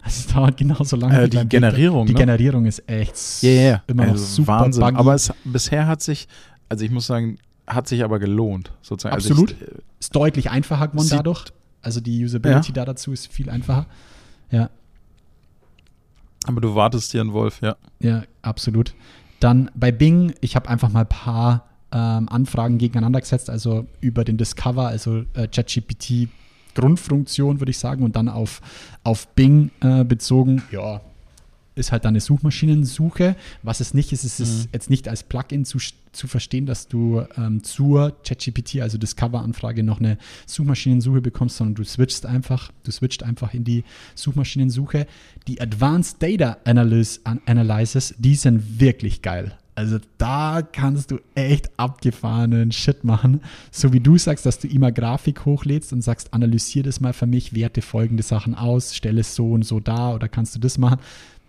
Also es dauert genauso lange. Äh, die. Generierung, Die ne? Generierung ist echt ja, ja. immer noch Also super Wahnsinn. buggy. Aber es bisher hat sich, also ich muss sagen, hat sich aber gelohnt, sozusagen. Absolut. Also ich, ist deutlich einfacher geworden dadurch. Also die Usability Ja. da dazu ist viel einfacher. Ja, aber du wartest dir einen Wolf, ja. Ja, absolut. Dann bei Bing, ich habe einfach mal ein paar ähm, Anfragen gegeneinander gesetzt, also über den Discover, also äh, ChatGPT Grundfunktion, würde ich sagen, und dann auf, auf Bing äh, bezogen. Ja, ist halt dann eine Suchmaschinensuche. Was es nicht ist, ist es Mhm. jetzt nicht als Plugin zu, zu verstehen, dass du ähm, zur ChatGPT, also Discover-Anfrage, noch eine Suchmaschinensuche bekommst, sondern du switchst einfach, du switcht einfach in die Suchmaschinensuche. Die Advanced Data Analysis, An- Analysis, die sind wirklich geil. Also da kannst du echt abgefahrenen Shit machen. So wie du sagst, dass du immer Grafik hochlädst und sagst, analysier das mal für mich, werte folgende Sachen aus, stelle es so und so dar oder kannst du das machen.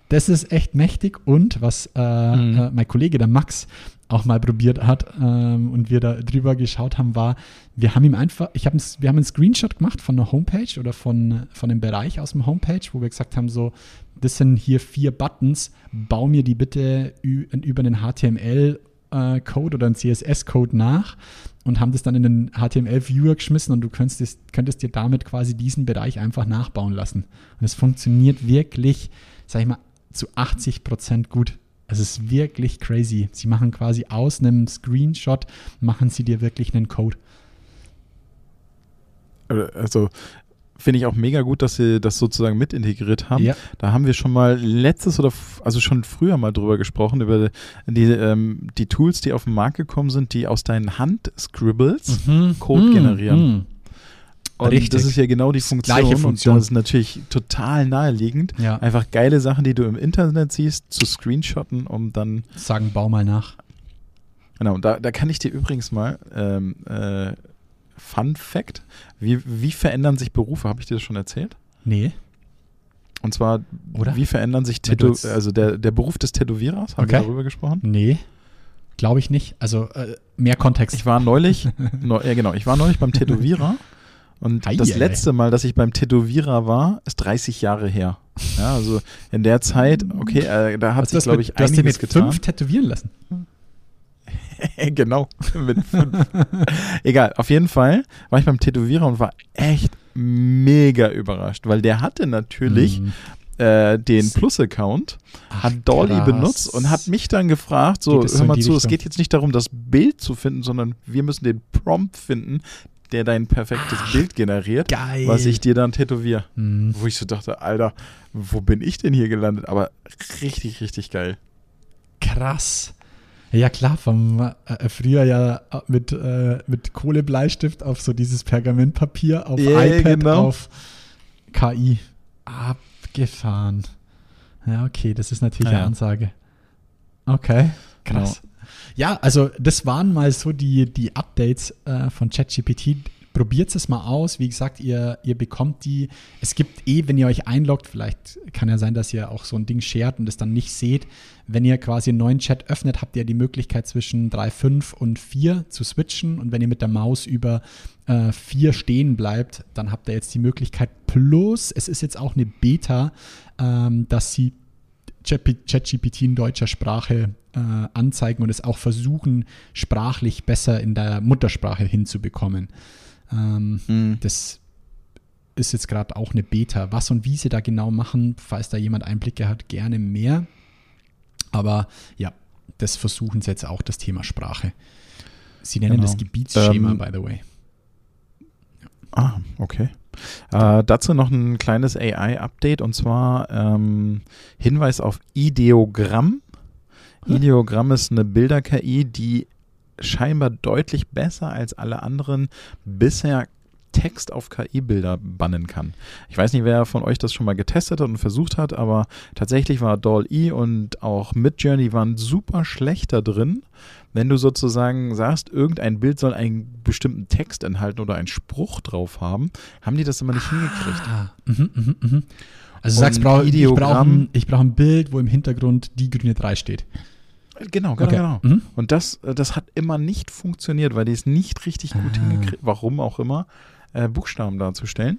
Das ist echt mächtig und was äh, Mhm. äh, mein Kollege, der Max, auch mal probiert hat ähm, und wir da drüber geschaut haben, war, wir haben ihm einfach, ich hab, wir haben einen Screenshot gemacht von einer Homepage oder von, von einem Bereich aus dem Homepage, wo wir gesagt haben, so, das sind hier vier Buttons, bau mir die bitte ü- über einen HTML-Code oder einen CSS-Code nach und haben das dann in den HTML-Viewer geschmissen und du könntest, könntest dir damit quasi diesen Bereich einfach nachbauen lassen. Und es funktioniert wirklich, sag ich mal, zu 80 Prozent gut. Es ist wirklich crazy. Sie machen quasi aus einem Screenshot, machen sie dir wirklich einen Code. Also finde ich auch mega gut, dass sie das sozusagen mit integriert haben. Ja. Da haben wir schon mal letztes oder also schon früher mal drüber gesprochen, über die, ähm, die Tools, die auf den Markt gekommen sind, die aus deinen Hand-Scribbles Code Mm, generieren. mm. Und Richtig. das ist ja genau die Funktion. gleiche Funktion. Und das ist natürlich total naheliegend. Ja. Einfach geile Sachen, die du im Internet siehst, zu screenshotten, um dann. Sagen, bau mal nach. Genau, und da, da kann ich dir übrigens mal ähm, äh, Fun Fact: wie, wie verändern sich Berufe? Habe ich dir das schon erzählt? Nee. Und zwar, Oder? wie verändern sich Tätow also der, der Beruf des Tätowierers? Haben wir Okay. darüber gesprochen? Nee. Glaube ich nicht. Also äh, mehr Kontext. Ich war neulich, neu, ja genau, ich war neulich beim Tätowierer [LAUGHS] und Ei, das letzte Mal, dass ich beim Tätowierer war, ist 30 Jahre her. Ja, also in der Zeit, okay, äh, da hat Hast sich, glaube mit- ich, du hast dir einiges mit getan. fünf tätowieren lassen. [LAUGHS] genau, mit fünf. [LAUGHS] Egal, auf jeden Fall war ich beim Tätowierer und war echt mega überrascht, weil der hatte natürlich Mhm. äh, den Plus-Account, hat Dolly krass. benutzt und hat mich dann gefragt, so, es hör mal zu, es Richtung? geht jetzt nicht darum, das Bild zu finden, sondern wir müssen den Prompt finden, der dein perfektes Bild generiert, geil. was ich dir dann tätowiere. Mhm. Wo ich so dachte, Alter, wo bin ich denn hier gelandet? Aber richtig, richtig geil. Krass. Ja klar, vom äh, früher ja mit, äh, mit Kohlebleistift auf so dieses Pergamentpapier, auf ja, iPad, genau. auf KI. Abgefahren. Ja, okay, das ist natürlich Ja, eine. Ansage. Okay, krass. Ja, also das waren mal so die, die Updates äh, von ChatGPT. Probiert es mal aus. Wie gesagt, ihr, ihr bekommt die. Es gibt eh, wenn ihr euch einloggt, vielleicht kann ja sein, dass ihr auch so ein Ding shared und es dann nicht seht. Wenn ihr quasi einen neuen Chat öffnet, habt ihr die Möglichkeit zwischen 3.5 und 4 zu switchen. Und wenn ihr mit der Maus über äh, 4 stehen bleibt, dann habt ihr jetzt die Möglichkeit. Plus, es ist jetzt auch eine Beta, ähm, dass sie ChatGPT in deutscher Sprache äh, anzeigen und es auch versuchen, sprachlich besser in der Muttersprache hinzubekommen. Ähm, Mhm. Das ist jetzt gerade auch eine Beta. Was und wie sie da genau machen, falls da jemand Einblicke hat, gerne mehr. Aber ja, das versuchen sie jetzt auch, das Thema Sprache. Sie nennen Genau. das Gebietsschema, Ähm, by the way. Ah, okay. Äh, dazu noch ein kleines AI-Update und zwar ähm, Hinweis auf Ideogramm. Ideogramm ist eine Bilder-KI, die scheinbar deutlich besser als alle anderen bisher Text auf KI-Bilder bannen kann. Ich weiß nicht, wer von euch das schon mal getestet hat und versucht hat, aber tatsächlich war Doll-E und auch Midjourney waren super schlecht da drin, wenn du sozusagen sagst, irgendein Bild soll einen bestimmten Text enthalten oder einen Spruch drauf haben, haben die das immer nicht hingekriegt. Ah, mhm, mhm, mhm. Also du sagst, brauch, ich brauche ein, brauch ein Bild, wo im Hintergrund die grüne 3 steht. Genau, genau, Okay. genau. Mhm. Und das, äh, das hat immer nicht funktioniert, weil die es nicht richtig gut Ah. hingekriegt, warum auch immer, äh, Buchstaben darzustellen.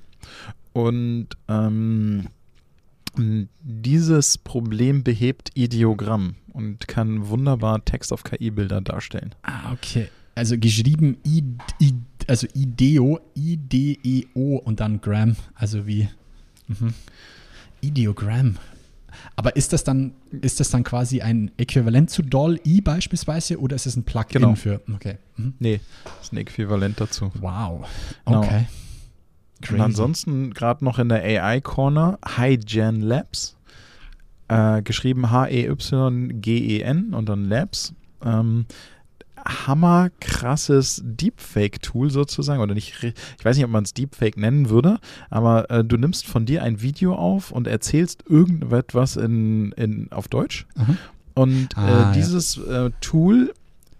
Und ähm, dieses Problem behebt Ideogramm und kann wunderbar Text auf KI-Bilder darstellen. Ah, okay. Also geschrieben I, I, also Ideo, I-D-E-O und dann Gram, also wie mhm. Ideogramm. Aber ist das dann, ist das dann quasi ein Äquivalent zu Doll-E beispielsweise oder ist es ein Plugin Genau. für, okay. Mhm. Nee, ist ein Äquivalent dazu. Wow. Genau. Okay. Und ansonsten gerade noch in der AI-Corner HiGen Labs, äh, geschrieben H-E-Y-G-E-N und dann Labs. Ähm, hammer krasses Deepfake-Tool sozusagen, oder nicht, ich weiß nicht, ob man es Deepfake nennen würde, aber äh, du nimmst von dir ein Video auf und erzählst irgendetwas in, in, auf Deutsch Aha. Und Ah, äh, ja. dieses äh, Tool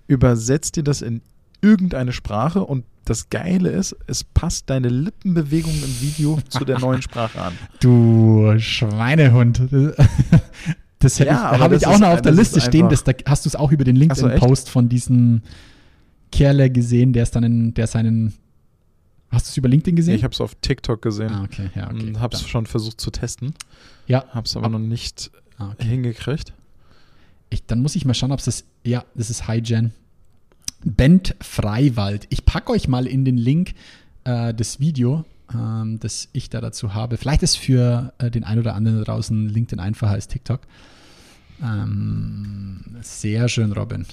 übersetzt dir das in irgendeine Sprache und das Geile ist, es passt deine Lippenbewegung im Video zu der neuen [LAUGHS] Sprache an. Du Schweinehund. Das Ja, habe ich auch ist- noch auf der Liste stehen. Das, da hast du es auch über den Ach so? LinkedIn-Post von diesem Kerle gesehen, der ist dann in, der seinen. Hast du es über LinkedIn gesehen? Ich habe es auf TikTok gesehen ah, okay, ja, okay. habe es schon versucht zu testen, Ja, habe es aber Ab- noch nicht ah, okay. hingekriegt. Ich, dann muss ich mal schauen, ob es das. Ja, das ist HiGen. Bent Freiwald. Ich packe euch mal in den Link äh, das Video, ähm, das ich da dazu habe. Vielleicht ist für äh, den einen oder anderen draußen LinkedIn einfacher als TikTok. Ähm, sehr schön, Robin.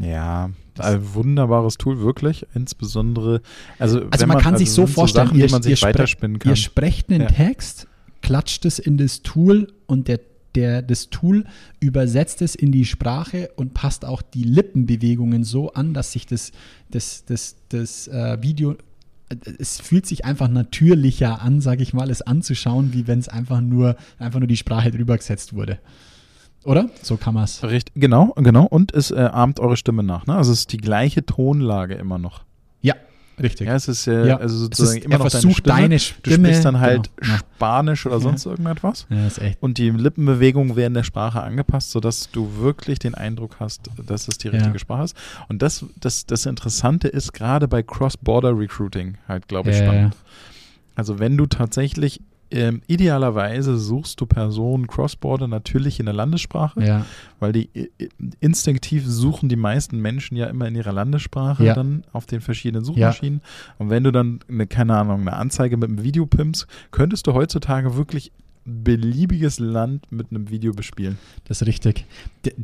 Ja, ein wunderbares Tool, wirklich. Insbesondere, also, Also wenn man kann sich also so sind vorstellen, Sachen, ihr, die man sich weiterspinnen kann. ihr sprecht einen Ja. Text, klatscht es in das Tool und der, der, das Tool übersetzt es in die Sprache und passt auch die Lippenbewegungen so an, dass sich das, das, das, das äh, Video, es fühlt sich einfach natürlicher an, sage ich mal, es anzuschauen, wie wenn es einfach nur, einfach nur die Sprache drüber gesetzt wurde. Oder? So kann man es. Genau, genau. Und es äh, ahmt eure Stimme nach. Ne? Also es ist die gleiche Tonlage immer noch. Richtig. Ja, es ist äh, Ja. also sozusagen ist- immer er noch versucht deine deine Stimme. Stimme- Du sprichst dann halt genau. Spanisch oder sonst irgendetwas. Ja, ist echt. Und die Lippenbewegungen werden der Sprache angepasst, sodass du wirklich den Eindruck hast, dass es die richtige Ja. Sprache ist. Und das, das, das Interessante ist gerade bei Cross-Border Recruiting halt, glaube ich, spannend. Also wenn du tatsächlich ähm, idealerweise suchst du Personen Cross-Border natürlich in der Landessprache, Ja, weil die i- i- instinktiv suchen die meisten Menschen ja immer in ihrer Landessprache Ja. dann auf den verschiedenen Suchmaschinen. Und wenn du dann eine, keine Ahnung, eine Anzeige mit einem Video pimpst, könntest du heutzutage wirklich beliebiges Land mit einem Video bespielen. Das ist richtig.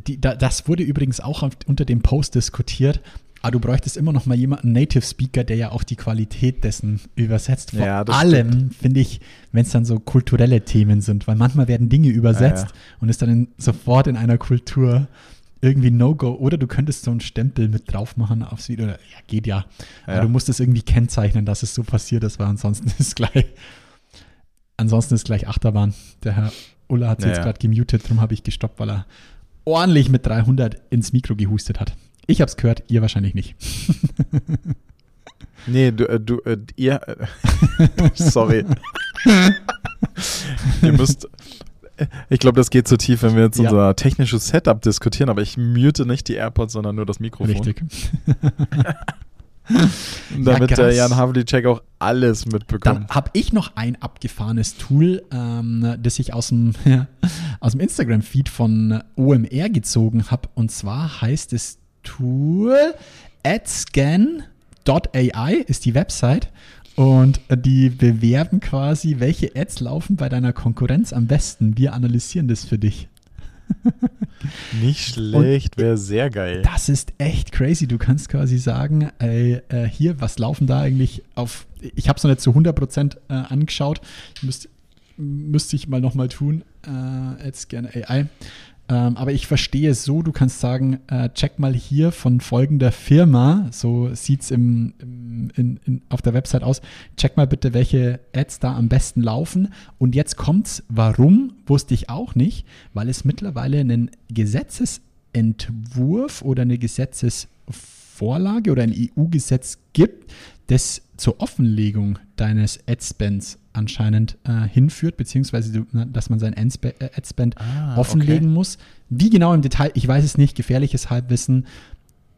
Die, da, das wurde übrigens auch unter dem Post diskutiert. Aber du bräuchtest immer noch mal jemanden, Native Speaker, der ja auch die Qualität dessen übersetzt. Vor Ja, allem finde ich, wenn es dann so kulturelle Themen sind, weil manchmal werden Dinge übersetzt Ja, und ist dann in, sofort in einer Kultur irgendwie No-Go. Oder du könntest so einen Stempel mit drauf machen aufs Video. Ja, geht ja. Aber du musst es irgendwie kennzeichnen, dass es so passiert ist, weil ansonsten [LAUGHS] ist gleich, ansonsten ist gleich Achterbahn. Der Herr Ulla hat es jetzt gerade gemutet, darum habe ich gestoppt, weil er ordentlich mit 300 ins Mikro gehustet hat. Ich habe es gehört, ihr wahrscheinlich nicht. [LAUGHS] Nee, du, äh, du äh, ihr, äh, [LAUGHS] sorry. [LAUGHS] ihr müsst, ich glaube, das geht zu tief, wenn wir jetzt Ja. unser technisches Setup diskutieren, aber ich mute nicht die AirPods, sondern nur das Mikrofon. Richtig. Damit Ja, der. Jan Havlicek auch alles mitbekommt. Dann habe ich noch ein abgefahrenes Tool, ähm, das ich aus dem, aus dem Instagram-Feed von OMR gezogen habe. Und zwar heißt das Tool adscan.ai ist die Website. Und die bewerben quasi, welche Ads laufen bei deiner Konkurrenz am besten. Wir analysieren das für dich. [LAUGHS] Nicht schlecht, wäre sehr geil. Das ist echt crazy. Du kannst quasi sagen, ey, äh, hier, was laufen da eigentlich auf. Ich habe es noch nicht zu 100% äh, angeschaut. Müsste müsste ich mal nochmal tun. Äh, jetzt gerne AI. Ähm, aber ich verstehe es so, du kannst sagen, äh, check mal hier von folgender Firma, so sieht es im, im, in, in, auf der Website aus, check mal bitte, welche Ads da am besten laufen. Und jetzt kommt's, warum, wusste ich auch nicht, weil es mittlerweile einen Gesetzesentwurf oder eine Gesetzesvorlage oder ein EU-Gesetz gibt, das zur Offenlegung deines Adspends anscheinend äh, hinführt, beziehungsweise dass man sein äh, Adspend Ah, offenlegen muss. Wie genau im Detail, ich weiß es nicht, gefährliches Halbwissen,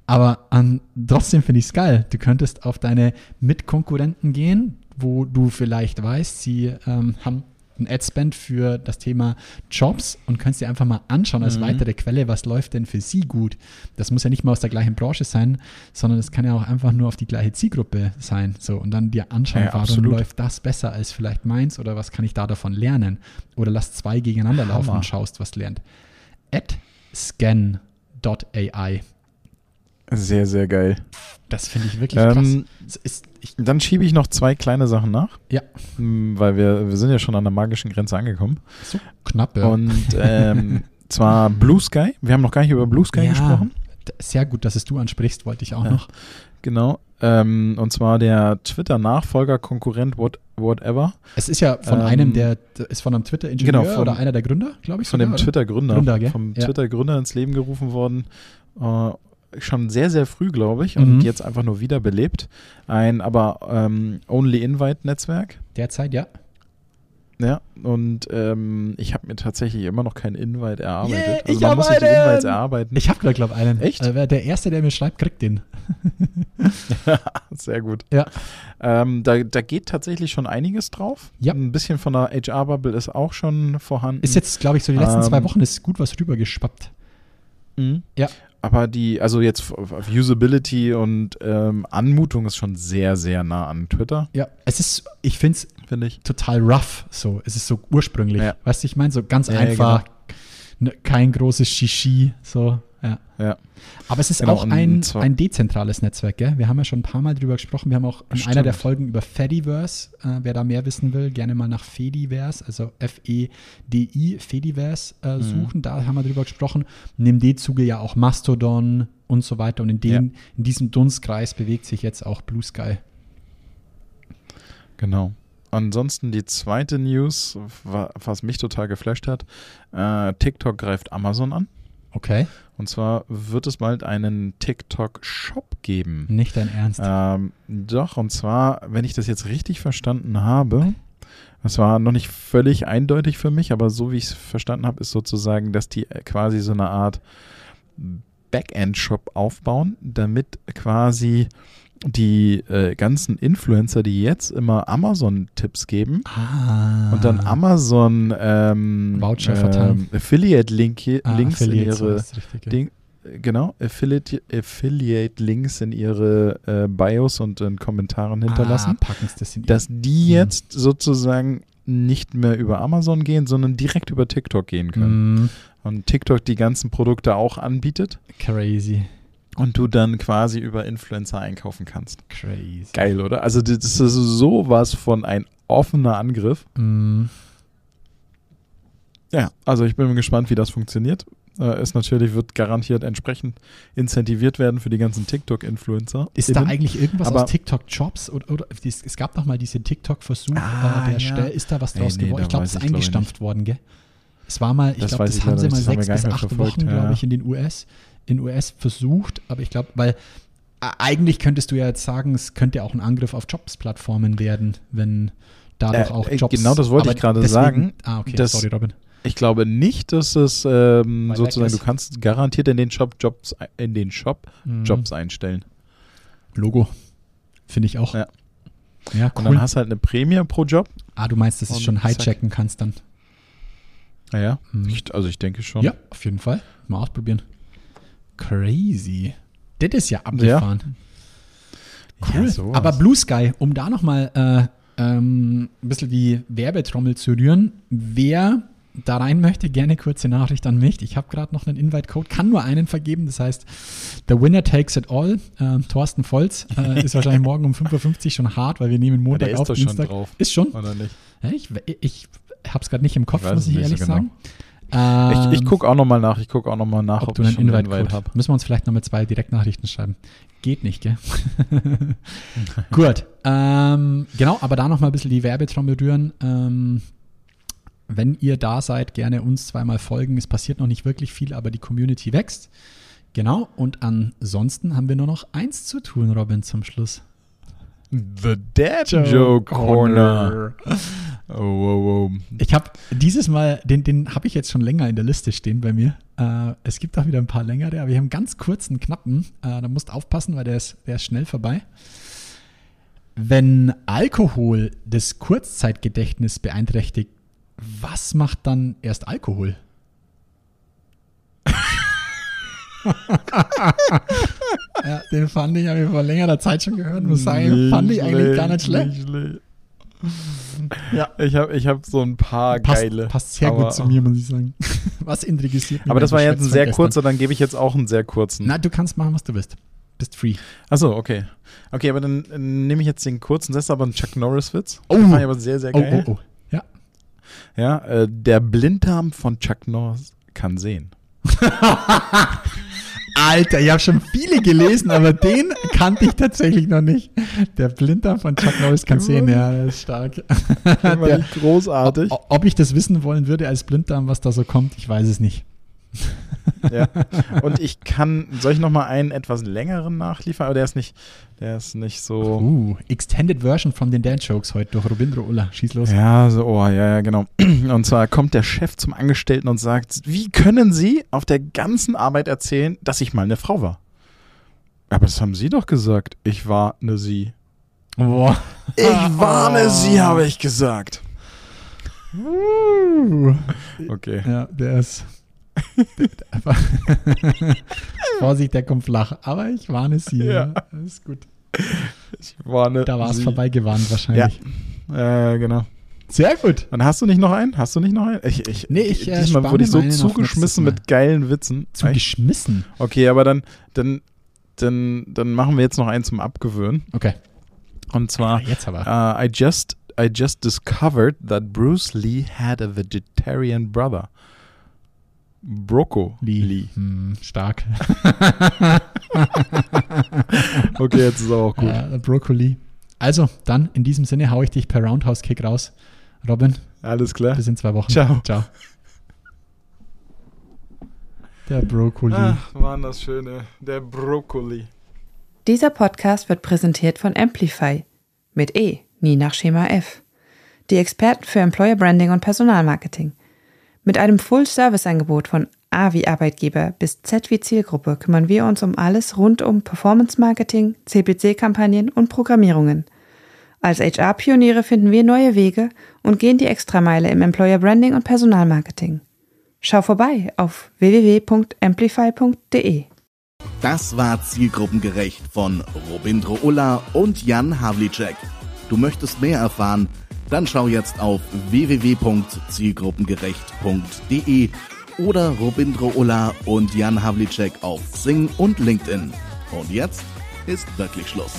aber ähm, trotzdem finde ich es geil. Du könntest auf deine Mitkonkurrenten gehen, wo du vielleicht weißt, sie ähm, haben ein Adspend für das Thema Jobs und kannst dir einfach mal anschauen als Mhm. weitere Quelle, was läuft denn für sie gut. Das muss ja nicht mal aus der gleichen Branche sein, sondern es kann ja auch einfach nur auf die gleiche Zielgruppe sein. So, und dann dir anschauen, Ja, warum absolut. läuft das besser als vielleicht meins oder was kann ich da davon lernen? Oder lass zwei gegeneinander laufen Hammer. und schaust, was lernt. Adscan.ai. Sehr, sehr geil. Das finde ich wirklich krass. Ähm, Es ist, ich, dann schiebe ich noch zwei kleine Sachen nach, ja, m, weil wir, wir sind ja schon an der magischen Grenze angekommen. so knapp, ja. Und [LAUGHS] ähm, zwar Blue Sky. Wir haben noch gar nicht über Blue Sky Ja. gesprochen. Sehr gut, dass es du ansprichst, wollte ich auch Ja. noch. Genau. Ähm, und zwar der Twitter-Nachfolger, Konkurrent, what, whatever. Es ist ja von Ähm, einem, der ist von einem Twitter-Ingenieur genau, oder einer der Gründer, glaube ich. Von sogar, dem? Twitter-Gründer. Gründer? Vom Ja. Twitter-Gründer ins Leben gerufen worden. Äh, schon sehr, sehr früh, glaube ich. Und Mhm. jetzt einfach nur wiederbelebt. Ein aber ähm, Only-Invite-Netzwerk. Derzeit, ja. Ja, und ähm, ich habe mir tatsächlich immer noch keinen Invite erarbeitet. Yeah, also ich man muss sich die! Invites erarbeiten. Ich habe gerade, glaube ich, einen. Echt? Äh, der Erste, der mir schreibt, kriegt den. [LAUGHS] Sehr gut. Ja. Ähm, da, da geht tatsächlich schon einiges drauf. Ja. Ein bisschen von der HR-Bubble ist auch schon vorhanden. Ist jetzt, glaube ich, so die letzten Ähm, zwei Wochen ist gut was rübergeschwappt. Mhm. Ja. Aber die, also jetzt f- f- Usability und ähm, Anmutung ist schon sehr, sehr nah an Twitter, Ja, es ist, ich finde es finde ich. total rough, so. Es ist so ursprünglich. Ja. Weißt du, ich meine, so ganz Ja, einfach, ne, kein großes Shishi, so, ja. Ja. Aber es ist Genau, auch ein, ein dezentrales Netzwerk, gell? Wir haben ja schon ein paar Mal drüber gesprochen. Wir haben auch in Stimmt. einer der Folgen über Fediverse, äh, wer da mehr wissen will, gerne mal nach Fediverse, also F-E-D-I, Fediverse äh, Mhm. suchen. Da haben wir drüber gesprochen. Und in dem Zuge ja auch Mastodon und so weiter. Und in, den, in diesem Dunstkreis bewegt sich jetzt auch Blue Sky. Genau. Ansonsten die zweite News, wa- was mich total geflasht hat, äh, TikTok greift Amazon an. Okay. Und zwar wird es bald einen TikTok-Shop geben. Nicht dein Ernst. Ähm, doch, und zwar, wenn ich das jetzt richtig verstanden habe, das war noch nicht völlig eindeutig für mich, aber so wie ich es verstanden habe, ist sozusagen, dass die äh, quasi so eine Art Backend-Shop aufbauen, damit quasi die äh, ganzen Influencer, die jetzt immer Amazon-Tipps geben ah. und dann Amazon ähm, Voucher verteilen. ähm, Affiliate-Links Ah, in Affiliate, so ihre Richtige. Ding, äh, genau, Affiliate, Affiliate-Links in ihre äh, Bios und in Kommentaren hinterlassen, Ah, das in dass die Mhm. jetzt sozusagen nicht mehr über Amazon gehen, sondern direkt über TikTok gehen können. Mm, Und TikTok die ganzen Produkte auch anbietet crazy. Und du dann quasi über Influencer einkaufen kannst. Crazy. Geil, oder? Also das ist sowas von ein offener Angriff. Mm, Ja, also ich bin gespannt, wie das funktioniert. Äh, es natürlich wird garantiert entsprechend incentiviert werden für die ganzen TikTok-Influencer. ist da eigentlich irgendwas Aber- aus TikTok-Jobs? Oder, oder es, gab noch mal diesen TikTok-Versuch, Ah, äh, der ja. Ist da was draus nee, geworden? Ich glaube, es ist glaub eingestampft worden, gell? Es war mal, ich Das glaube, das ich haben leider sie mal das haben sechs bis acht verfolgt, Wochen, ja. glaube ich, in den US, in US versucht. Aber ich glaube, weil äh, eigentlich könntest du ja jetzt sagen, es könnte auch ein Angriff auf Jobs-Plattformen werden, wenn dadurch Äh, auch äh, Jobs. genau das wollte ich gerade sagen, Ah, okay, dass- sorry, Robin. Ich glaube nicht, dass es ähm, sozusagen, du kannst garantiert in den Shop Jobs in den Shop Mhm. Jobs einstellen. Logo. Finde ich auch. Ja. Ja, Und cool. dann hast du halt eine Prämie pro Job. ah, du meinst, dass du und schon hijacken kannst dann? Naja, Mhm. ich, also ich denke schon. Ja, auf jeden Fall. Mal ausprobieren. Crazy. Das ist ja abgefahren. Ja, Cool. sowas. Aber Blue Sky, um da nochmal äh, ähm, ein bisschen die Werbetrommel zu rühren, wer da rein möchte, gerne kurze Nachricht an mich. Ich habe gerade noch einen Invite-Code, kann nur einen vergeben. Das heißt, the winner takes it all. Ähm, Thorsten Volz äh, [LAUGHS] ist wahrscheinlich morgen um 5.50 Uhr schon hart, weil wir nehmen Ja, Montag ist auf, schon Dienstag. drauf. Ist schon? Oder nicht? Ja, ich ich habe es gerade nicht im Kopf, Ich muss ich nicht so ehrlich genau. Sagen. Ich, ich Ähm, gucke auch nochmal nach. Ich gucke auch nochmal nach, ob, ob, du ich einen Invite, Invite habe. Müssen wir uns vielleicht noch mit zwei Direktnachrichten schreiben. Geht nicht, gell? [LAUGHS] Gut. Ähm, genau, aber da noch mal ein bisschen die Werbetrommel rühren. Ähm, wenn ihr da seid, gerne uns zweimal folgen. Es passiert noch nicht wirklich viel, aber die Community wächst. Genau. Und ansonsten haben wir nur noch eins zu tun, Robin, zum Schluss. The Dad Joke Corner. Oh, wow, wow. Ich habe dieses Mal, den, den habe ich jetzt schon länger in der Liste stehen bei mir. Äh, es gibt auch wieder ein paar längere, aber wir haben einen ganz kurzen, knappen. Äh, da musst du aufpassen, weil der ist, der ist schnell vorbei. Wenn Alkohol das Kurzzeitgedächtnis beeinträchtigt, was macht dann erst Alkohol? [LAUGHS] ja, den fand ich, habe ich vor längerer Zeit schon gehört, muss sagen, fand ich eigentlich gar nicht schlecht. Ja. Ich habe ich hab so ein paar Passt, geile. passt sehr gut zu mir, muss ich sagen. [LAUGHS] Was interessiert mich? Aber das war jetzt ein sehr kurzer, dann gebe ich jetzt auch einen sehr kurzen. Na, du kannst machen, was du willst. Bist free. Achso, okay. Okay, aber dann äh, nehme ich jetzt den kurzen. Das ist aber ein Chuck Norris-Witz. Oh. Den fand ich aber sehr, sehr Oh, geil. oh, oh. Ja. Ja, äh, der Blinddarm von Chuck Norris kann sehen. [LAUGHS] Alter, ich habe schon viele gelesen, aber den kannte ich tatsächlich noch nicht. Der Blinddarm von Chuck Norris kann sehen, ja, der ist stark. [LAUGHS] Der, großartig. ob ich das wissen wollen würde als Blinddarm, was da so kommt, ich weiß es nicht. [LAUGHS] Ja. Und ich kann, soll ich noch mal einen etwas längeren nachliefern? Aber der ist nicht, der ist nicht so. Uh, Extended Version von den Dad Jokes heute durch Robindro Ulla. Schieß los. Ja, so, oh, ja, ja, genau. [CLEARS THROAT] Und zwar kommt der Chef zum Angestellten und sagt, wie können Sie auf der ganzen Arbeit erzählen, dass ich mal eine Frau war? Aber das haben Sie doch gesagt. Ich war eine Sie. Boah. Ich war eine [LAUGHS] Sie, habe ich gesagt. Okay. Ja, der ist. [LAUGHS] Vorsicht, der kommt flach. Aber ich warne Sie. Ja. Ja. Ist gut. Ich war eine Da war es Sie. vorbeigewarnt wahrscheinlich. Ja, genau. Sehr gut. Dann hast du nicht noch einen? Hast du nicht noch einen? Ich, ich, Nee, ich, äh, diesmal wurde ich so zugeschmissen mit geilen Witzen. Zugeschmissen. Okay, aber dann, dann, dann, dann machen wir jetzt noch einen zum Abgewöhnen. Okay. Und zwar, Ah, jetzt aber. uh, I just, I just discovered that Bruce Lee had a vegetarian brother. Broccoli. Lee. Hm, stark. [LAUGHS] Okay, jetzt ist auch gut. Äh, Brokkoli. Also, dann in diesem Sinne hau ich dich per Roundhouse-Kick raus. Robin, Alles klar. bis in zwei Wochen. Ciao. Ciao. Der Brokkoli. Ach, waren das schöne. Der Brokkoli. Dieser Podcast wird präsentiert von Amplify mit E, nie nach Schema F. Die Experten für Employer Branding und Personalmarketing. Mit einem Full-Service-Angebot von A wie Arbeitgeber bis Z wie Zielgruppe kümmern wir uns um alles rund um Performance-Marketing, CPC-Kampagnen und Programmierungen. Als HR-Pioniere finden wir neue Wege und gehen die Extrameile im Employer Branding und Personalmarketing. Schau vorbei auf www.amplify.de. Das war Zielgruppengerecht von Robindro Ulla und Jan Havlicek. Du möchtest mehr erfahren? Dann schau jetzt auf www.zielgruppengerecht.de oder Robindro Ulla und Jan Havlicek auf Xing und LinkedIn. Und jetzt ist wirklich Schluss.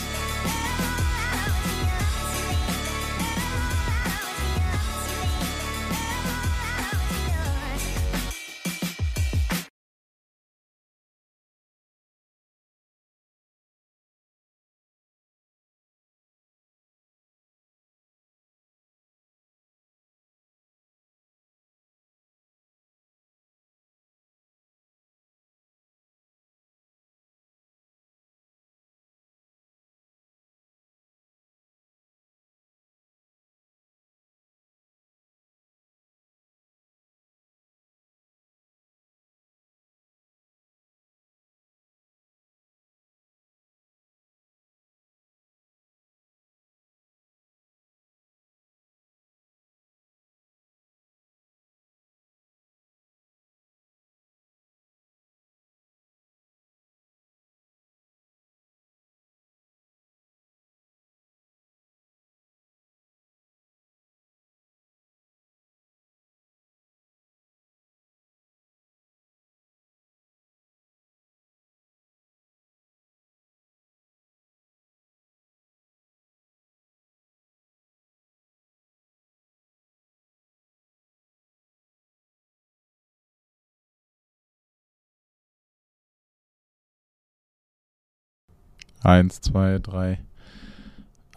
Eins, zwei, drei.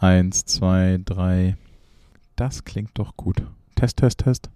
Eins, zwei, drei. Das klingt doch gut. Test, Test, Test.